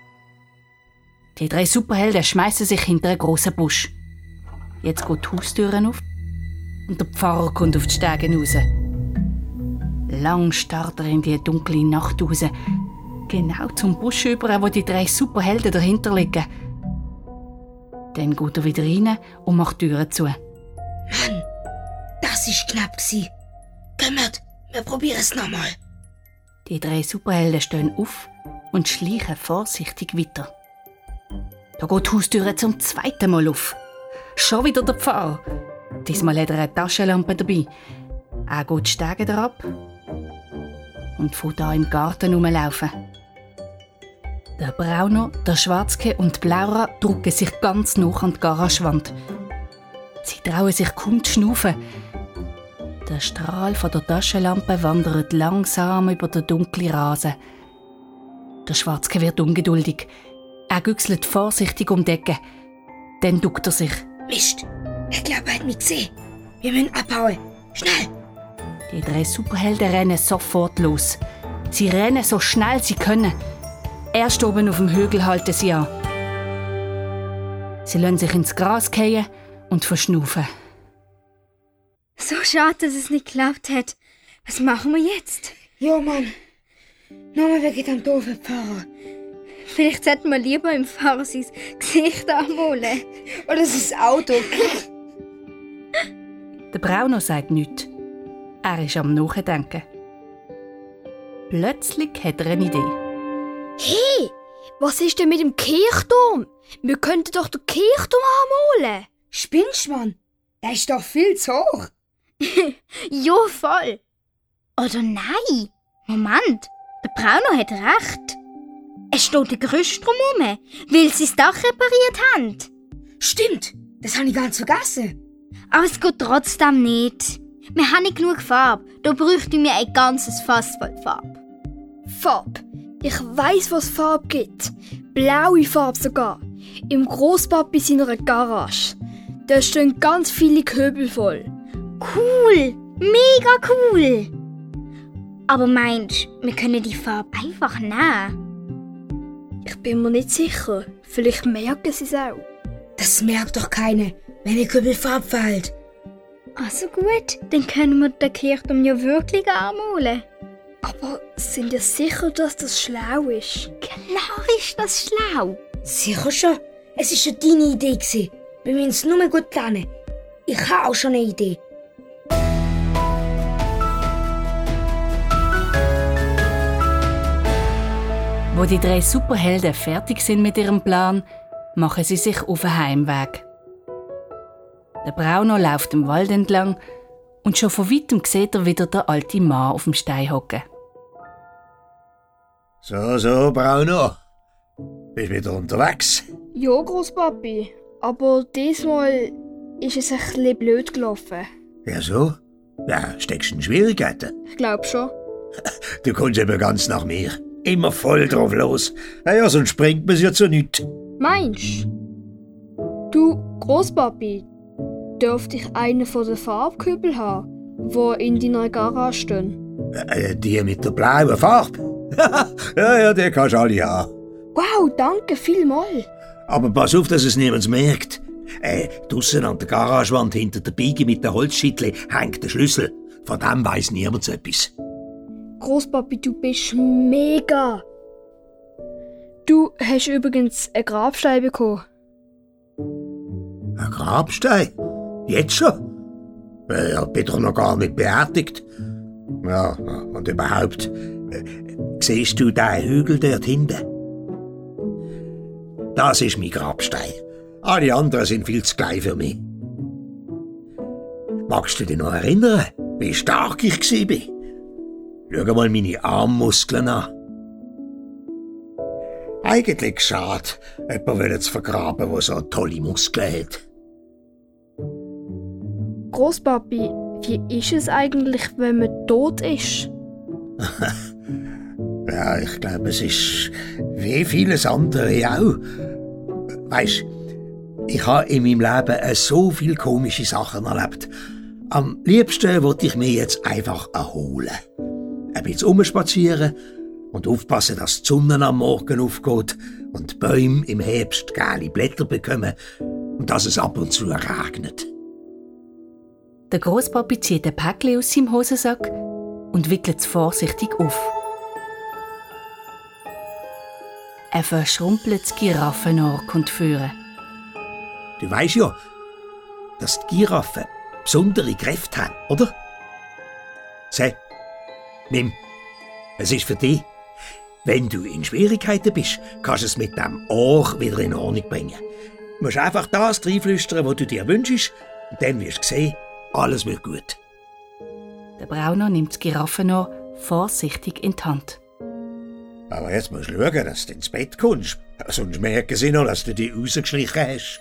Die drei Superhelden schmeißen sich hinter einen grossen Busch. Jetzt geht die Haustüren auf und der Pfarrer kommt auf die Stege raus. Lang starrt er in die dunkle Nacht raus, genau zum Busch über, wo die drei Superhelden dahinter liegen. Dann geht er wieder rein und macht die Türen zu. Mann, das ist knapp gsi. Kümmert, wir probieren es nochmal. Die drei Superhelden stehen auf und schleichen vorsichtig weiter. Da geht die Haustür zum zweiten Mal auf. Schon wieder der Pfarrer. Diesmal hat er eine Taschenlampe dabei. Er geht die Stege ab und fährt da im Garten rumlaufen. Der Brauner, der Schwarzke und die Blaura drücken sich ganz nah an die Garagewand. Sie trauen sich kaum zu schnaufen. Der Strahl von der Taschenlampe wandert langsam über den dunklen Rasen. Der Schwarzke wird ungeduldig. Er güchselt vorsichtig um die Ecke. Dann duckt er sich. Mist, ich glaube, er hat mich gesehen. Wir müssen abhauen. Schnell! Die drei Superhelden rennen sofort los. Sie rennen so schnell sie können. Erst oben auf dem Hügel halten sie an. Sie lassen sich ins Gras fallen und verschnaufen. So schade, dass es nicht geklappt hat. Was machen wir jetzt? Ja, Mann. Nochmal wegen dem doofen Pfarrer. Vielleicht sollten wir lieber im Fahrer sein Gesicht anmalen. Oder sein Auto. Der Brauner sagt nichts. Er ist am Nachdenken. Plötzlich hat er eine Idee. Hey, was ist denn mit dem Kirchturm? Wir könnten doch den Kirchturm anmalen. Spinnst, Mann? Der ist doch viel zu hoch. ja, voll. Oder nein. Moment, der Brauner hat recht. Es steht ein Gerüst drumherum, weil sie das Dach repariert haben. Stimmt, das habe ich ganz vergessen. Aber es geht trotzdem nicht. Wir haben nicht genug Farbe. Da bräuchten wir ein ganzes Fass voll Farbe. Farbe? Ich weiß, was Farbe gibt. Blaue Farbe sogar. Im Großpapi seiner Garage. Da stehen ganz viele Köbel voll. Cool! Mega cool! Aber meinst wir können die Farbe einfach nehmen? Ich bin mir nicht sicher. Vielleicht merken sie es auch. Das merkt doch keiner, wenn eine Köbel Farbe fällt. Also gut, dann können wir den Kirchturm ja wirklich anmalen. Aber sind wir sicher, dass das schlau ist? Klar ist das schlau. Sicher schon. Es war ja deine Idee. Gewesen. Wir müssen es nur gut planen. Ich habe auch schon eine Idee. Wo die drei Superhelden fertig sind mit ihrem Plan, machen sie sich auf den Heimweg. Der Brauner läuft im Wald entlang und schon von weitem sieht er wieder der alte Mann auf dem Stein hocken. So, so, Brauner. Bist wieder unterwegs? Ja, Großpapi. Aber diesmal ist es ein bisschen blöd gelaufen. Ja, so? Ja, steckst du in Schwierigkeiten? Ich glaub schon. Du kommst eben ganz nach mir. Immer voll drauf los. Na ja, sonst springt man's ja zu nichts. Meinst du? Großpapi, dürfte ich einen von den Farbkübeln haben, wo in deiner Garage stehen? Äh, die mit der blauen Farbe? ja, ja, die kannst du alle haben. Wow, danke vielmals. Aber pass auf, dass es niemand merkt. Äh, draussen an der Garagewand hinter der Biege mit der Holzschittle hängt der Schlüssel. Von dem weiss niemand etwas. Großpapi, du bist mega. Du hast übrigens einen Grabstein bekommen. Ein Grabstein? Jetzt schon? Äh, Ich bin doch noch gar nicht beerdigt. Ja, und überhaupt, äh, siehst du den Hügel dort hinten? Das ist mein Grabstein. Alle anderen sind viel zu klein für mich. Magst du dich noch erinnern, wie stark ich war? Schau mal meine Armmuskeln an. Eigentlich schade, jemanden zu vergraben, der so tolle Muskeln hat. Großpapi, wie ist es eigentlich, wenn man tot ist? Ja, ich glaube, es ist wie vieles andere auch. Weisst, ich habe in meinem Leben äh, so viele komische Sachen erlebt. Am liebsten wollte ich mir jetzt einfach erholen. Ein bisschen umspazieren und aufpassen, dass die Sonne am Morgen aufgeht und die Bäume im Herbst gelbe Blätter bekommen und dass es ab und zu regnet. Der Großpapi zieht ein Päckchen aus seinem Hosensack und wickelt es vorsichtig auf. Ein verschrumpeltes Giraffenohr kommt führen. Du weißt ja, dass die Giraffen besondere Kräfte haben, oder? Seh, nimm. Es ist für dich. Wenn du in Schwierigkeiten bist, kannst du es mit dem Ohr wieder in Ordnung bringen. Du musst einfach das reinflüstern, was du dir wünschst, und dann wirst du sehen, alles wird gut. Der Brauner nimmt das Giraffenohr vorsichtig in die Hand. Aber jetzt musst du schauen, dass du ins Bett kommst. Sonst merken sie noch, dass du dich rausgeschlichen hast.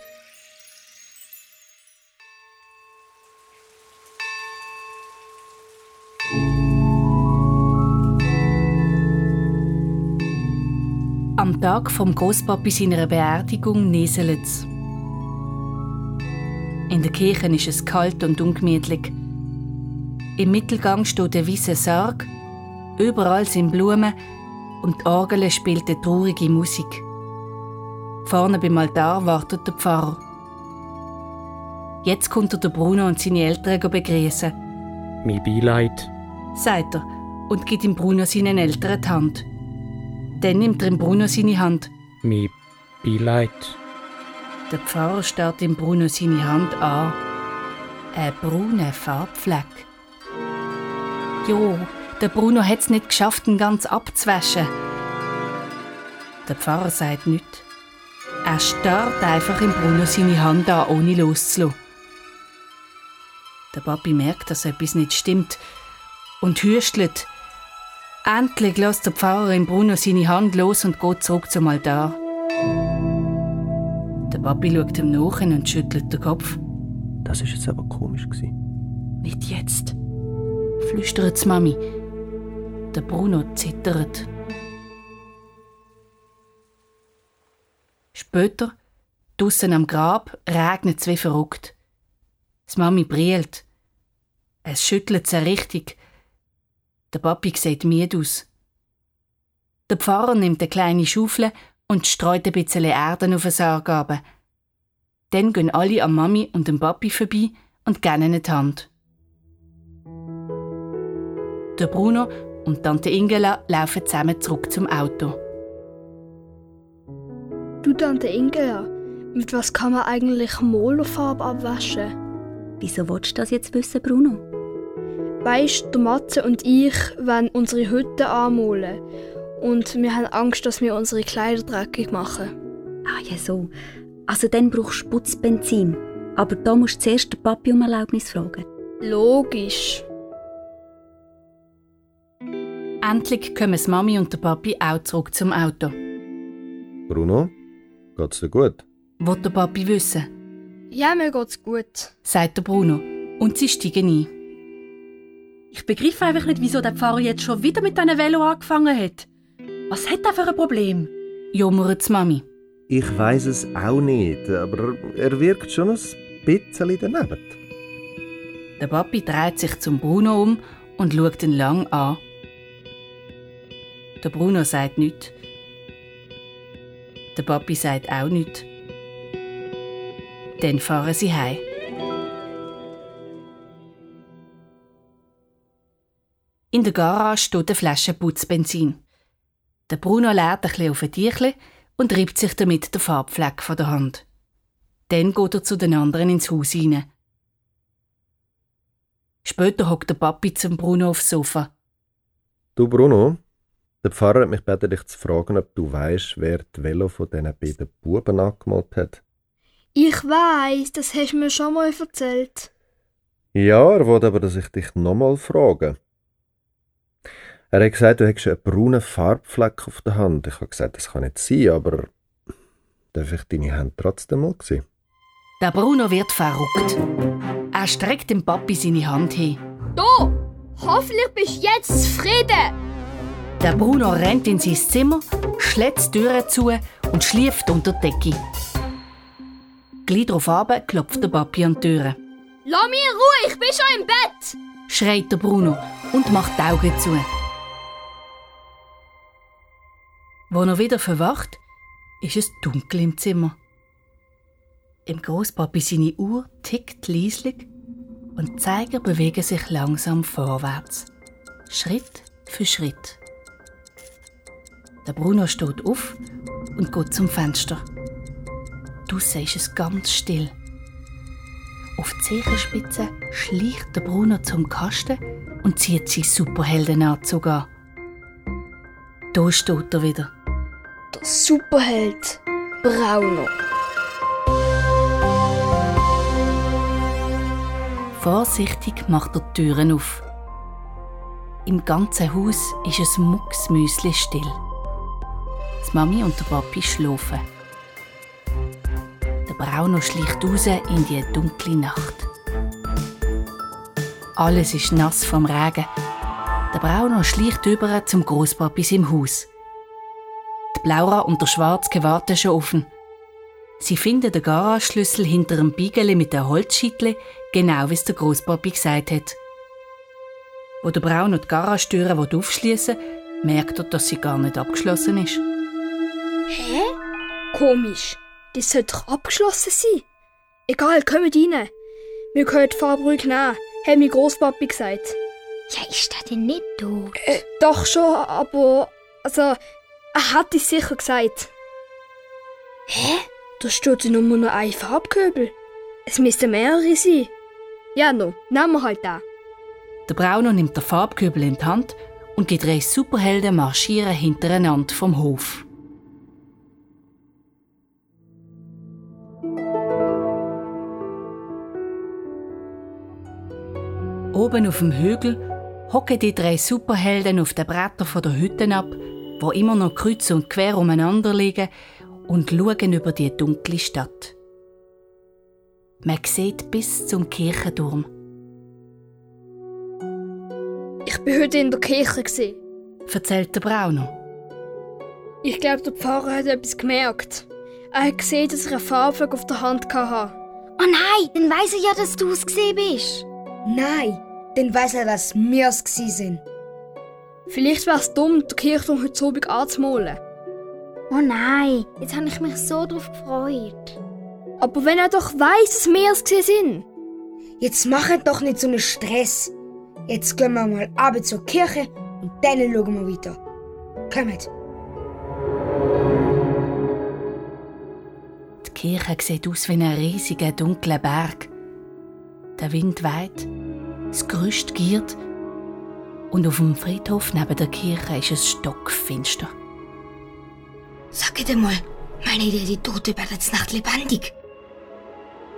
Am Tag vom Großpapi seiner Beerdigung nieselt's. In der Kirche ist es kalt und ungemütlich. Im Mittelgang steht ein weißer Sarg, überall sind Blumen und die Orgel spielt eine traurige Musik. Vorne beim Altar wartet der Pfarrer. Jetzt kommt er der Bruno und seine Eltern begrüßen, Mein Beileid. sagt er und gibt ihm Bruno seinen Eltern die Hand. Dann nimmt er ihm Bruno seine Hand. Mein Beileid. Der Pfarrer starrt ihm Bruno seine Hand an. Ein brauner Farbfleck. Jo, der Bruno hat es nicht geschafft, ihn ganz abzuwaschen. Der Pfarrer sagt nichts. Er starrt einfach im Bruno seine Hand an, ohne loszulassen. Der Papi merkt, dass etwas nicht stimmt und hüstelt. Endlich lässt der Pfarrer im Bruno seine Hand los und geht zurück zum Altar. Papi schaut ihm nach und schüttelt den Kopf. Das ist jetzt aber komisch gewesen. Nicht jetzt, flüstert Mami. Der Bruno zittert. Später, draussen am Grab, regnet es wie verrückt. Das Mami brillt. Es schüttelt sie richtig. Der Papi sieht müde aus. Der Pfarrer nimmt eine kleine Schaufel und streut ein bisschen Erde auf den Sarg. Dann gehen alle an Mami und dem Papi vorbei und geben ihnen die Hand. Der Bruno und Tante Ingela laufen zusammen zurück zum Auto. Du, Tante Ingela, mit was kann man eigentlich Molerfarbe abwaschen? Wieso willst du das jetzt wissen, Bruno? Weisst, der Matze und ich wollen unsere Hütte anmalen. Und wir haben Angst, dass wir unsere Kleider dreckig machen. Ah ja, so. Also dann brauchst du Putzbenzin. Aber da musst du zuerst den Papi um Erlaubnis fragen. Logisch. Endlich kommen das Mami und der Papi auch zurück zum Auto. Bruno, geht's dir gut? Will der Papi wissen, Ja, mir geht's gut. sagt der Bruno. Und sie steigen ein. Ich begriff einfach nicht, wieso der Pfarrer jetzt schon wieder mit diesem Velo angefangen hat. Was hat er für ein Problem? Jammert die Mami. Ich weiß es auch nicht, aber er wirkt schon ein bisschen daneben. Der Papi dreht sich zum Bruno um und schaut ihn lang an. Der Bruno sagt nichts. Der Papi sagt auch nichts. Dann fahren sie heim. In der Garage steht eine Flasche Putzbenzin. Der Bruno leert ein bisschen auf ein Tierchen und reibt sich damit den Farbfleck von der Hand. Dann geht er zu den anderen ins Haus hinein. Später hockt der Papi zum Bruno aufs Sofa. Du Bruno, der Pfarrer hat mich gebeten, dich zu fragen, ob du weißt, wer die Velo von diesen beiden Buben angemalt hat. Ich weiß, das hast du mir schon mal erzählt. Ja, er wollte aber, dass ich dich nochmal frage. Er hat gesagt, du hättest einen braunen Farbfleck auf der Hand. Ich habe gesagt, das kann nicht sein, aber darf ich deine Hand trotzdem mal sehen? Der Bruno wird verrückt. Er streckt dem Papi seine Hand hin. Da! Hoffentlich bist du jetzt zufrieden! Der Bruno rennt in sein Zimmer, schlägt die Türe zu und schläft unter die Decke. Gleich darauf ab klopft der Papi an die Türe. Lass mich in Ruhe, ich bin schon im Bett! Schreit der Bruno und macht die Augen zu. Wo er wieder verwacht, ist es dunkel im Zimmer. Im Großpapi seine Uhr tickt leislich und die Zeiger bewegen sich langsam vorwärts. Schritt für Schritt. Der Bruno steht auf und geht zum Fenster. Draussen ist es ganz still. Auf die Zehenspitze schleicht der Bruno zum Kasten und zieht seinen Superheldenanzug an. Da steht er wieder. Der Superheld Brauno. Vorsichtig macht er die Türen auf. Im ganzen Haus ist es mucksmüsli still. Die Mami und der Papi schlafen. Der Brauno schleicht raus in die dunkle Nacht. Alles ist nass vom Regen. Der Brauno schleicht über zum Großpapis im Haus. Die Blaura und der Schwarzke warten schon offen. Sie finden den Garageschlüssel hinter einem Biegele mit der Holzschittle, genau wie es der Großpapi gesagt hat. Wo der Brauno die Garagentüre aufschließen merkt er, dass sie gar nicht abgeschlossen ist. Hä? Komisch. Das sollte doch abgeschlossen sein. Egal, kommt rein. Wir können die Farbe ruhig nehmen, hat mein Großpapi gesagt. Ja, ist der denn nicht tot? Äh, doch schon, aber. Also, er hat es sicher gesagt. Hä? Da steht ja nur noch ein Farbköbel. Es müssten mehrere sein. Ja, no, nehmen wir halt da. Der Brauno nimmt den Farbkübel in die Hand und die drei Superhelden marschieren hintereinander vom Hof. Oben auf dem Hügel hocken die drei Superhelden auf den Brettern von der Hütte ab, wo immer noch kreuz und quer umeinander liegen und schauen über die dunkle Stadt. Man sieht bis zum Kirchenturm. Ich bin heute in der Kirche, gewesen. erzählt der Brauno. Ich glaube, der Pfarrer hat etwas gemerkt. Er hat gesehen, dass ich einen Farbfleck auf der Hand hatte. Oh nein, dann weiss er ja, dass du es gesehen bist. Nein, dann weiss er, dass wir es gsi sind. Vielleicht wäre es dumm, den Kirchturm heute Abend anzumalen. Oh nein, jetzt habe ich mich so drauf gefreut. Aber wenn er doch weiss, dass wir es gesehen sind. Jetzt machet doch nicht so einen Stress. Jetzt gehen wir mal ab zur Kirche und dann schauen wir weiter. Kommt. Die Kirche sieht aus wie ein riesiger, dunkler Berg. Der Wind weht, das Gerüst giert und auf dem Friedhof neben der Kirche ist es stockfinster. Sag dir mal, meine ihr, die Tote werden jetzt Nacht lebendig?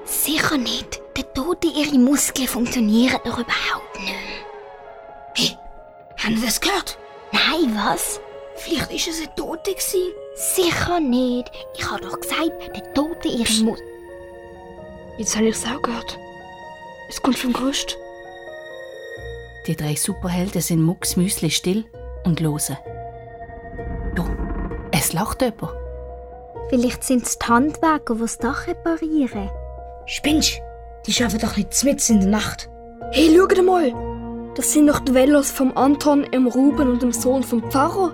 Sicher nicht. Der Tote, ihre Muskeln funktionieren doch überhaupt nicht. Hey, haben Sie das gehört? Nein, was? Vielleicht ist es ein Tote gewesen. Sicher nicht. Ich habe doch gesagt, der Tote, ihre Muskeln... Jetzt habe ich es auch gehört. Es kommt vom Gerüst. Die drei Superhelden sind mucksmüsli still und hören. Da, es lacht jemand. Vielleicht sind es die Handwerker, die das Dach reparieren. Spinnst? Die schaffen doch nicht mitten in der Nacht. Hey, schau mal! Das sind doch die Velos vom Anton, dem Ruben und dem Sohn vom Pfarrer.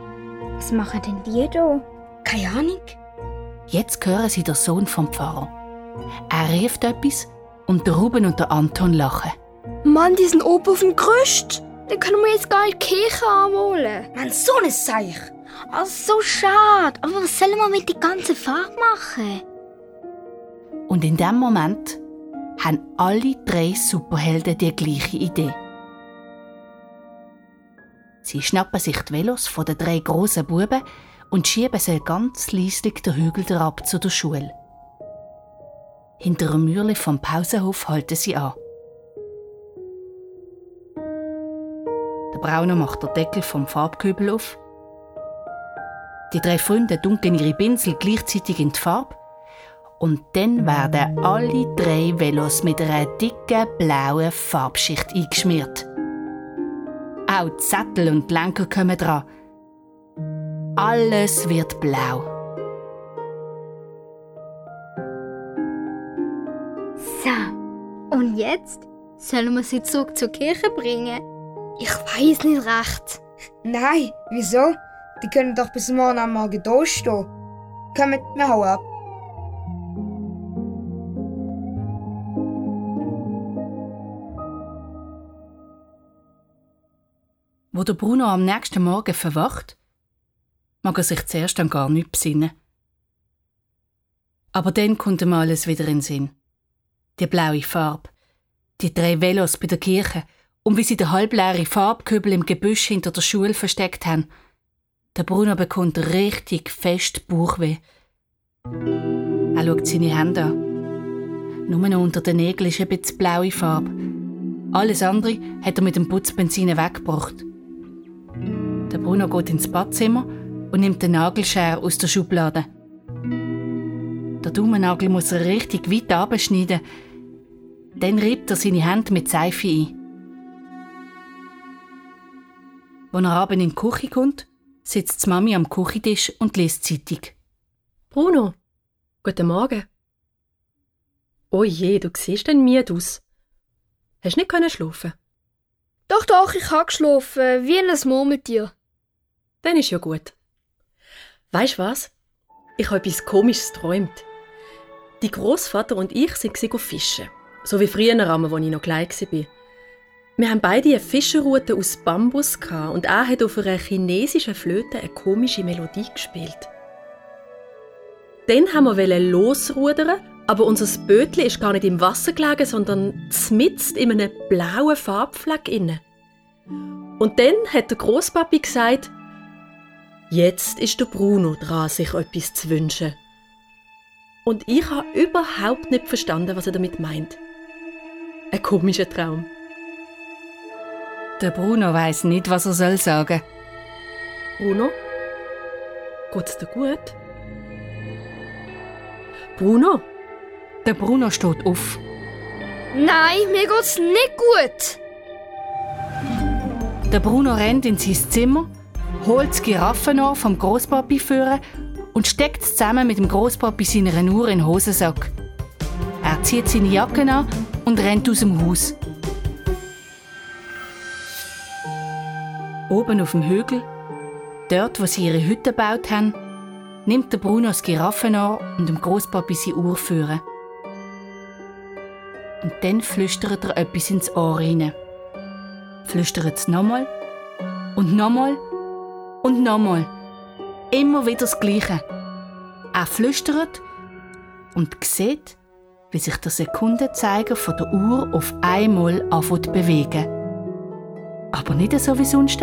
Was machen denn die da? Keine Ahnung. Jetzt hören sie den Sohn vom Pfarrer. Er rief etwas und der Ruben und der Anton lachen. Mann, die sind oben auf dem Gerüst. Dann können wir jetzt gar nicht die Kirche anholen. Mann, so ein Seich. Oh, so schade. Aber was sollen wir mit der ganzen Farbe machen? Und in dem Moment haben alle drei Superhelden die gleiche Idee. Sie schnappen sich die Velos von den drei grossen Buben und schieben sie ganz leislich den Hügel herab zu der Schule. Hinter einem Mürli vom Pausenhof halten sie an. Brauner macht den Deckel vom Farbkübel auf. Die drei Freunde dunkeln ihre Pinsel gleichzeitig in die Farbe. Und dann werden alle drei Velos mit einer dicken blauen Farbschicht eingeschmiert. Auch die Sättel und die Lenker kommen dran. Alles wird blau. So, und jetzt? Sollen wir sie zurück zur Kirche bringen? Ich weiß nicht recht. Nein, wieso? Die können doch bis morgen am Morgen da stehen. Kommt, wir hauen ab. Wo der Bruno am nächsten Morgen verwacht, mag er sich zuerst an gar nichts besinnen. Aber dann kommt ihm alles wieder in den Sinn. Die blaue Farbe, die drei Velos bei der Kirche und wie sie den halbleeren Farbkübel im Gebüsch hinter der Schule versteckt haben. Der Bruno bekommt richtig fest Bauchweh. Er schaut seine Hände an. Nur noch unter den Nägeln ist ein bisschen blaue Farbe. Alles andere hat er mit dem Putzbenzin weggebracht. Der Bruno geht ins Badzimmer und nimmt den Nagelschere aus der Schublade. Der Daumennagel muss er richtig weit abschneiden. Dann reibt er seine Hände mit Seife ein. Als er abends in die Küche kommt, sitzt die Mami am Küchentisch und liest Zeitung. Bruno, guten Morgen. Oh je, du siehst denn müde aus. Hast nicht können schlafen? Doch, doch, ich habe geschlafen, wie ein Murmeltier. Dann ist ja gut. Weißt was? Ich habe etwas Komisches geträumt. Die Großvater und ich sind fischen. So wie früher, als ich noch klein war. Wir haben beide eine Fischerrute aus Bambus und er hat auf einer chinesischen Flöte eine komische Melodie gespielt. Dann haben wir losrudern, aber unser Bötli ist gar nicht im Wasser gelegen, sondern zmitzt in einem blauen Farbfleck inne. Und dann hat der Großpapi gesagt, jetzt ist der Bruno dran, sich etwas zu wünschen. Und ich habe überhaupt nicht verstanden, was er damit meint. Ein komischer Traum. Der Bruno weiß nicht, was er soll sagen. Bruno? Geht's dir gut? Bruno? Der Bruno steht auf. Nein, mir geht's nicht gut. Der Bruno rennt in sein Zimmer, holt das Giraffenohr vom Großpapi führen und steckt es zusammen mit dem Großpapi seiner Uhr in den Hosensack. Er zieht seine Jacke an und rennt aus dem Haus. Oben auf dem Hügel, dort wo sie ihre Hütte gebaut haben, nimmt der Bruno das Giraffenohr und dem Großpapi seine Uhr führen. Und dann flüstert er etwas ins Ohr hinein. Flüstert es nochmal und nochmal und nochmal. Immer wieder das Gleiche. Er flüstert und sieht, wie sich der Sekundenzeiger von der Uhr auf einmal anfängt zu bewegen. Aber nicht so wie sonst,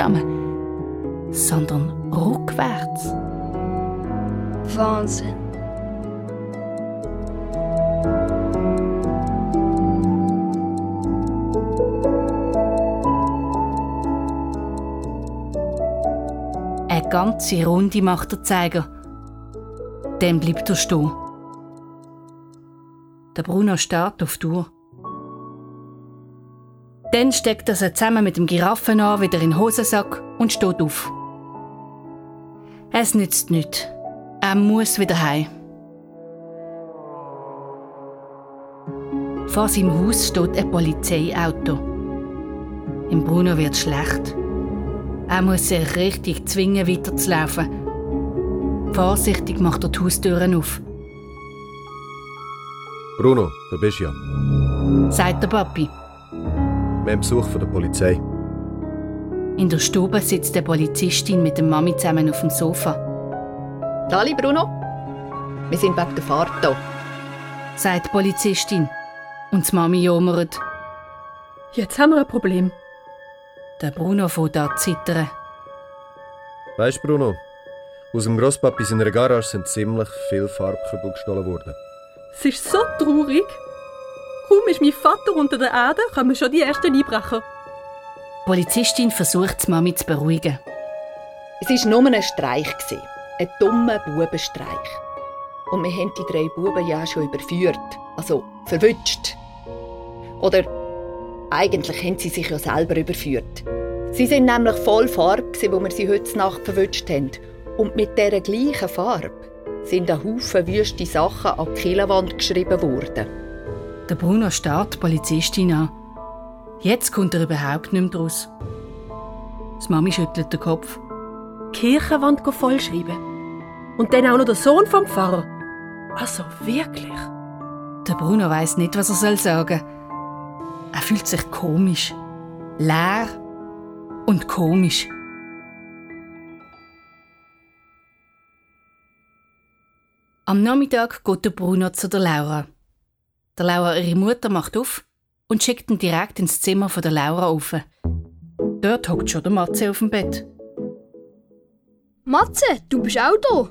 sondern rückwärts. Wahnsinn. Eine ganze Runde macht der Zeiger. Dann bleibt er stehen. Der Bruno starrt auf die Uhr. Dann steckt er sie zusammen mit dem Giraffen an, wieder in den Hosensack und steht auf. Es nützt nichts. Er muss wieder heim. Vor seinem Haus steht ein Polizeiauto. Im Bruno wird schlecht. Er muss sich richtig zwingen, weiterzulaufen. Vorsichtig macht er die Haustüren auf. Bruno, da bist du ja. Sagt der Papi. Wir haben Besuch von der Polizei. In der Stube sitzt die Polizistin mit der Mami zusammen auf dem Sofa. Dali, Bruno. Wir sind wegen der Fahrt da. Sagt die Polizistin. Und die Mami jammert. Jetzt haben wir ein Problem. Der Bruno fängt an zu zittern. Weißt du, Bruno, aus dem Grosspapi seiner Garage sind ziemlich viele Farbkübel gestohlen worden. Es ist so traurig. Kaum ist mein Vater unter der Erde, kommen schon die ersten Einbrecher. Die Polizistin versucht die Mami zu beruhigen. Es war nur ein Streich. gewesen. Ein dummer Bubenstreich. Und wir haben die drei Buben ja schon überführt. Also verwünscht. Oder eigentlich haben sie sich ja selber überführt. Sie sind nämlich voll Farbe, wo wir sie heute Nacht verwünscht haben. Und mit dieser gleichen Farbe sind ein Haufen wüste Sachen an die Kielwand geschrieben worden. Der Bruno starrt die Polizistin an. Jetzt kommt er überhaupt nicht mehr draus. Die Mami schüttelt den Kopf. Die Kirchenwand vollschreiben. Und dann auch noch der Sohn vom Pfarrer. Also wirklich. Der Bruno weiß nicht, was er soll sagen. Er fühlt sich komisch, leer und komisch. Am Nachmittag geht der Bruno zu der Laura. Der Laura, ihre Mutter, macht auf und schickt ihn direkt ins Zimmer von der Laura auf. Dort hockt schon der Matze auf dem Bett. Matze, du bist auch da.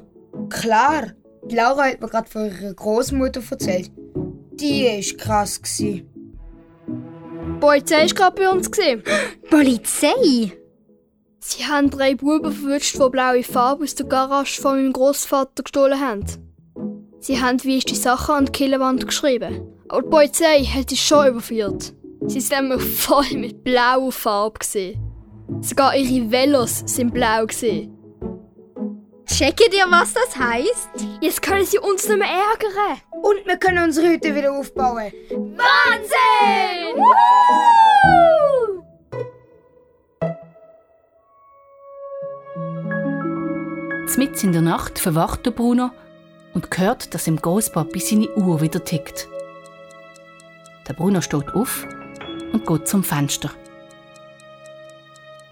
Klar, die Laura hat mir gerade von ihrer Großmutter erzählt. Die ist krass gsi. Die Polizei ist gerade bei uns. Gewesen. Polizei? Sie haben drei Buben verwünscht, die blaue Farbe aus der Garage von meinem Großvater gestohlen haben. Sie haben wie die Sachen an die Killenwand geschrieben. Aber die Polizei hat sie schon überführt. Sie sind nämlich voll mit blauer Farbe. Gewesen. Sogar ihre Velos sind blau. Gewesen. Checkt ihr, was das heißt? Jetzt können sie uns nicht mehr ärgern. Und wir können unsere Hütte wieder aufbauen. Wahnsinn! Mitten in der Nacht verwacht der Bruno und hört, dass im Großpapi seine Uhr wieder tickt. Der Bruno steht auf und geht zum Fenster.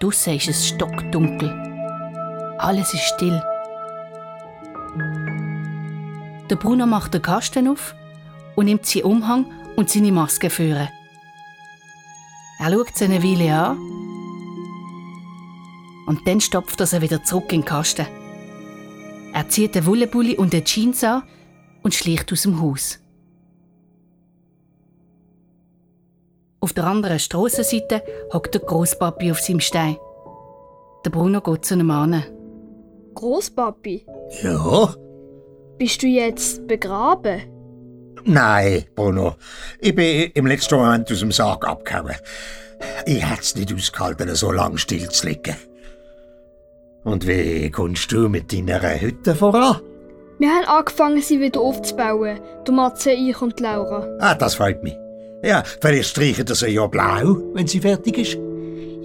Draussen ist es stockdunkel. Alles ist still. Der Bruno macht den Kasten auf und nimmt seinen Umhang und seine Maske führen. Er schaut sie eine Weile an und dann stopft er sie wieder zurück in den Kasten. Er zieht den Wollebulli und den Jeans an und schleicht aus dem Haus. Auf der anderen Strassenseite hockt der Großpapi auf seinem Stein. Der Bruno geht zu einem an. Großpapi, Ja? bist du jetzt begraben? Nein, Bruno. Ich bin im letzten Moment aus dem Sarg abgehauen. Ich hätte es nicht ausgehalten, so lange still zu liegen. Und wie kommst du mit deiner Hütte voran? Wir haben angefangen, sie wieder aufzubauen. Der Matze, ich und Laura. Ah, das freut mich. Ja, vielleicht streichen das ja blau, wenn sie fertig ist.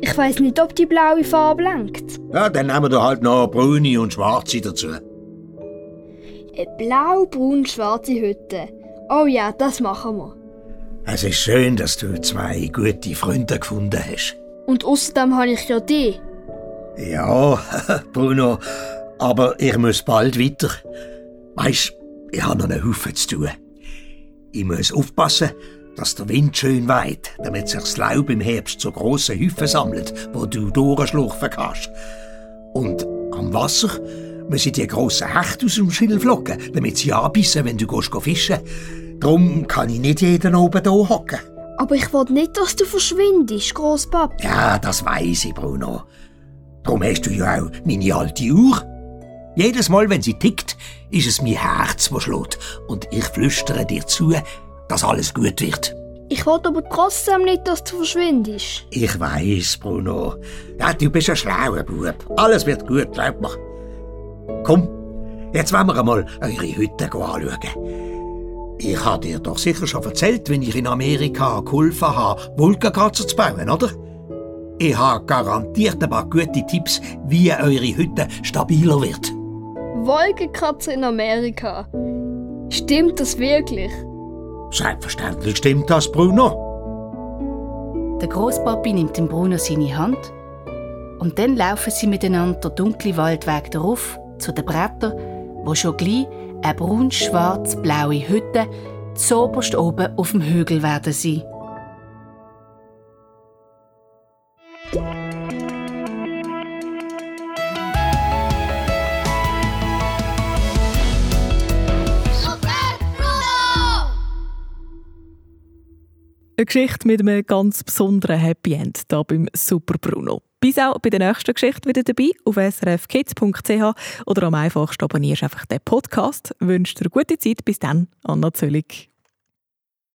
Ich weiß nicht, ob die blaue Farbe lenkt. Ja, dann nehmen wir halt noch braune und schwarze dazu. Eine blau-braun-schwarze Hütte. Oh ja, das machen wir. Es ist schön, dass du zwei gute Freunde gefunden hast. Und außerdem habe ich ja die. Ja, Bruno, aber ich muss bald weiter. Weisst, ich habe noch einen Haufen zu tun. Ich muss aufpassen, dass der Wind schön weht, damit sich das Laub im Herbst zu grossen Häufen sammelt, wo du durchschlurfen kannst. Und am Wasser ich die grossen Hechte aus dem Schilf locken, damit sie anbissen, wenn du gehst fischen. Drum kann ich nicht jeden oben hier hocken. Aber ich will nicht, dass du verschwindest, Großpapi. Ja, das weiß ich, Bruno. Drum hast du ja auch meine alte Uhr. Jedes Mal, wenn sie tickt, ist es mein Herz, das schlägt. Und ich flüstere dir zu, dass alles gut wird. Ich will aber trotzdem nicht, dass du verschwindest. Ich weiß, Bruno. Ja, du bist ein schlauer Bub. Alles wird gut, glaub mir. Komm, jetzt wollen wir einmal eure Hütte anschauen. Ich habe dir doch sicher schon erzählt, wenn ich in Amerika geholfen habe, Wolkenkratzer zu bauen, oder? Ich habe garantiert ein paar gute Tipps, wie eure Hütte stabiler wird. Wolkenkratzer in Amerika. Stimmt das wirklich? Selbstverständlich stimmt das, Bruno. Der Großpapi nimmt dem Bruno seine Hand und dann laufen sie miteinander den dunklen Waldweg darauf zu den Brettern, wo schon gleich eine braun-schwarz-blaue Hütte zoberst oben auf dem Hügel werden sein. Eine Geschichte mit einem ganz besonderen Happy End hier beim Super Bruno. Bis auch bei der nächsten Geschichte wieder dabei auf srfkids.ch oder am einfachsten abonnierst einfach den Podcast. Wünsche dir gute Zeit. Bis dann, Anna Zöllig.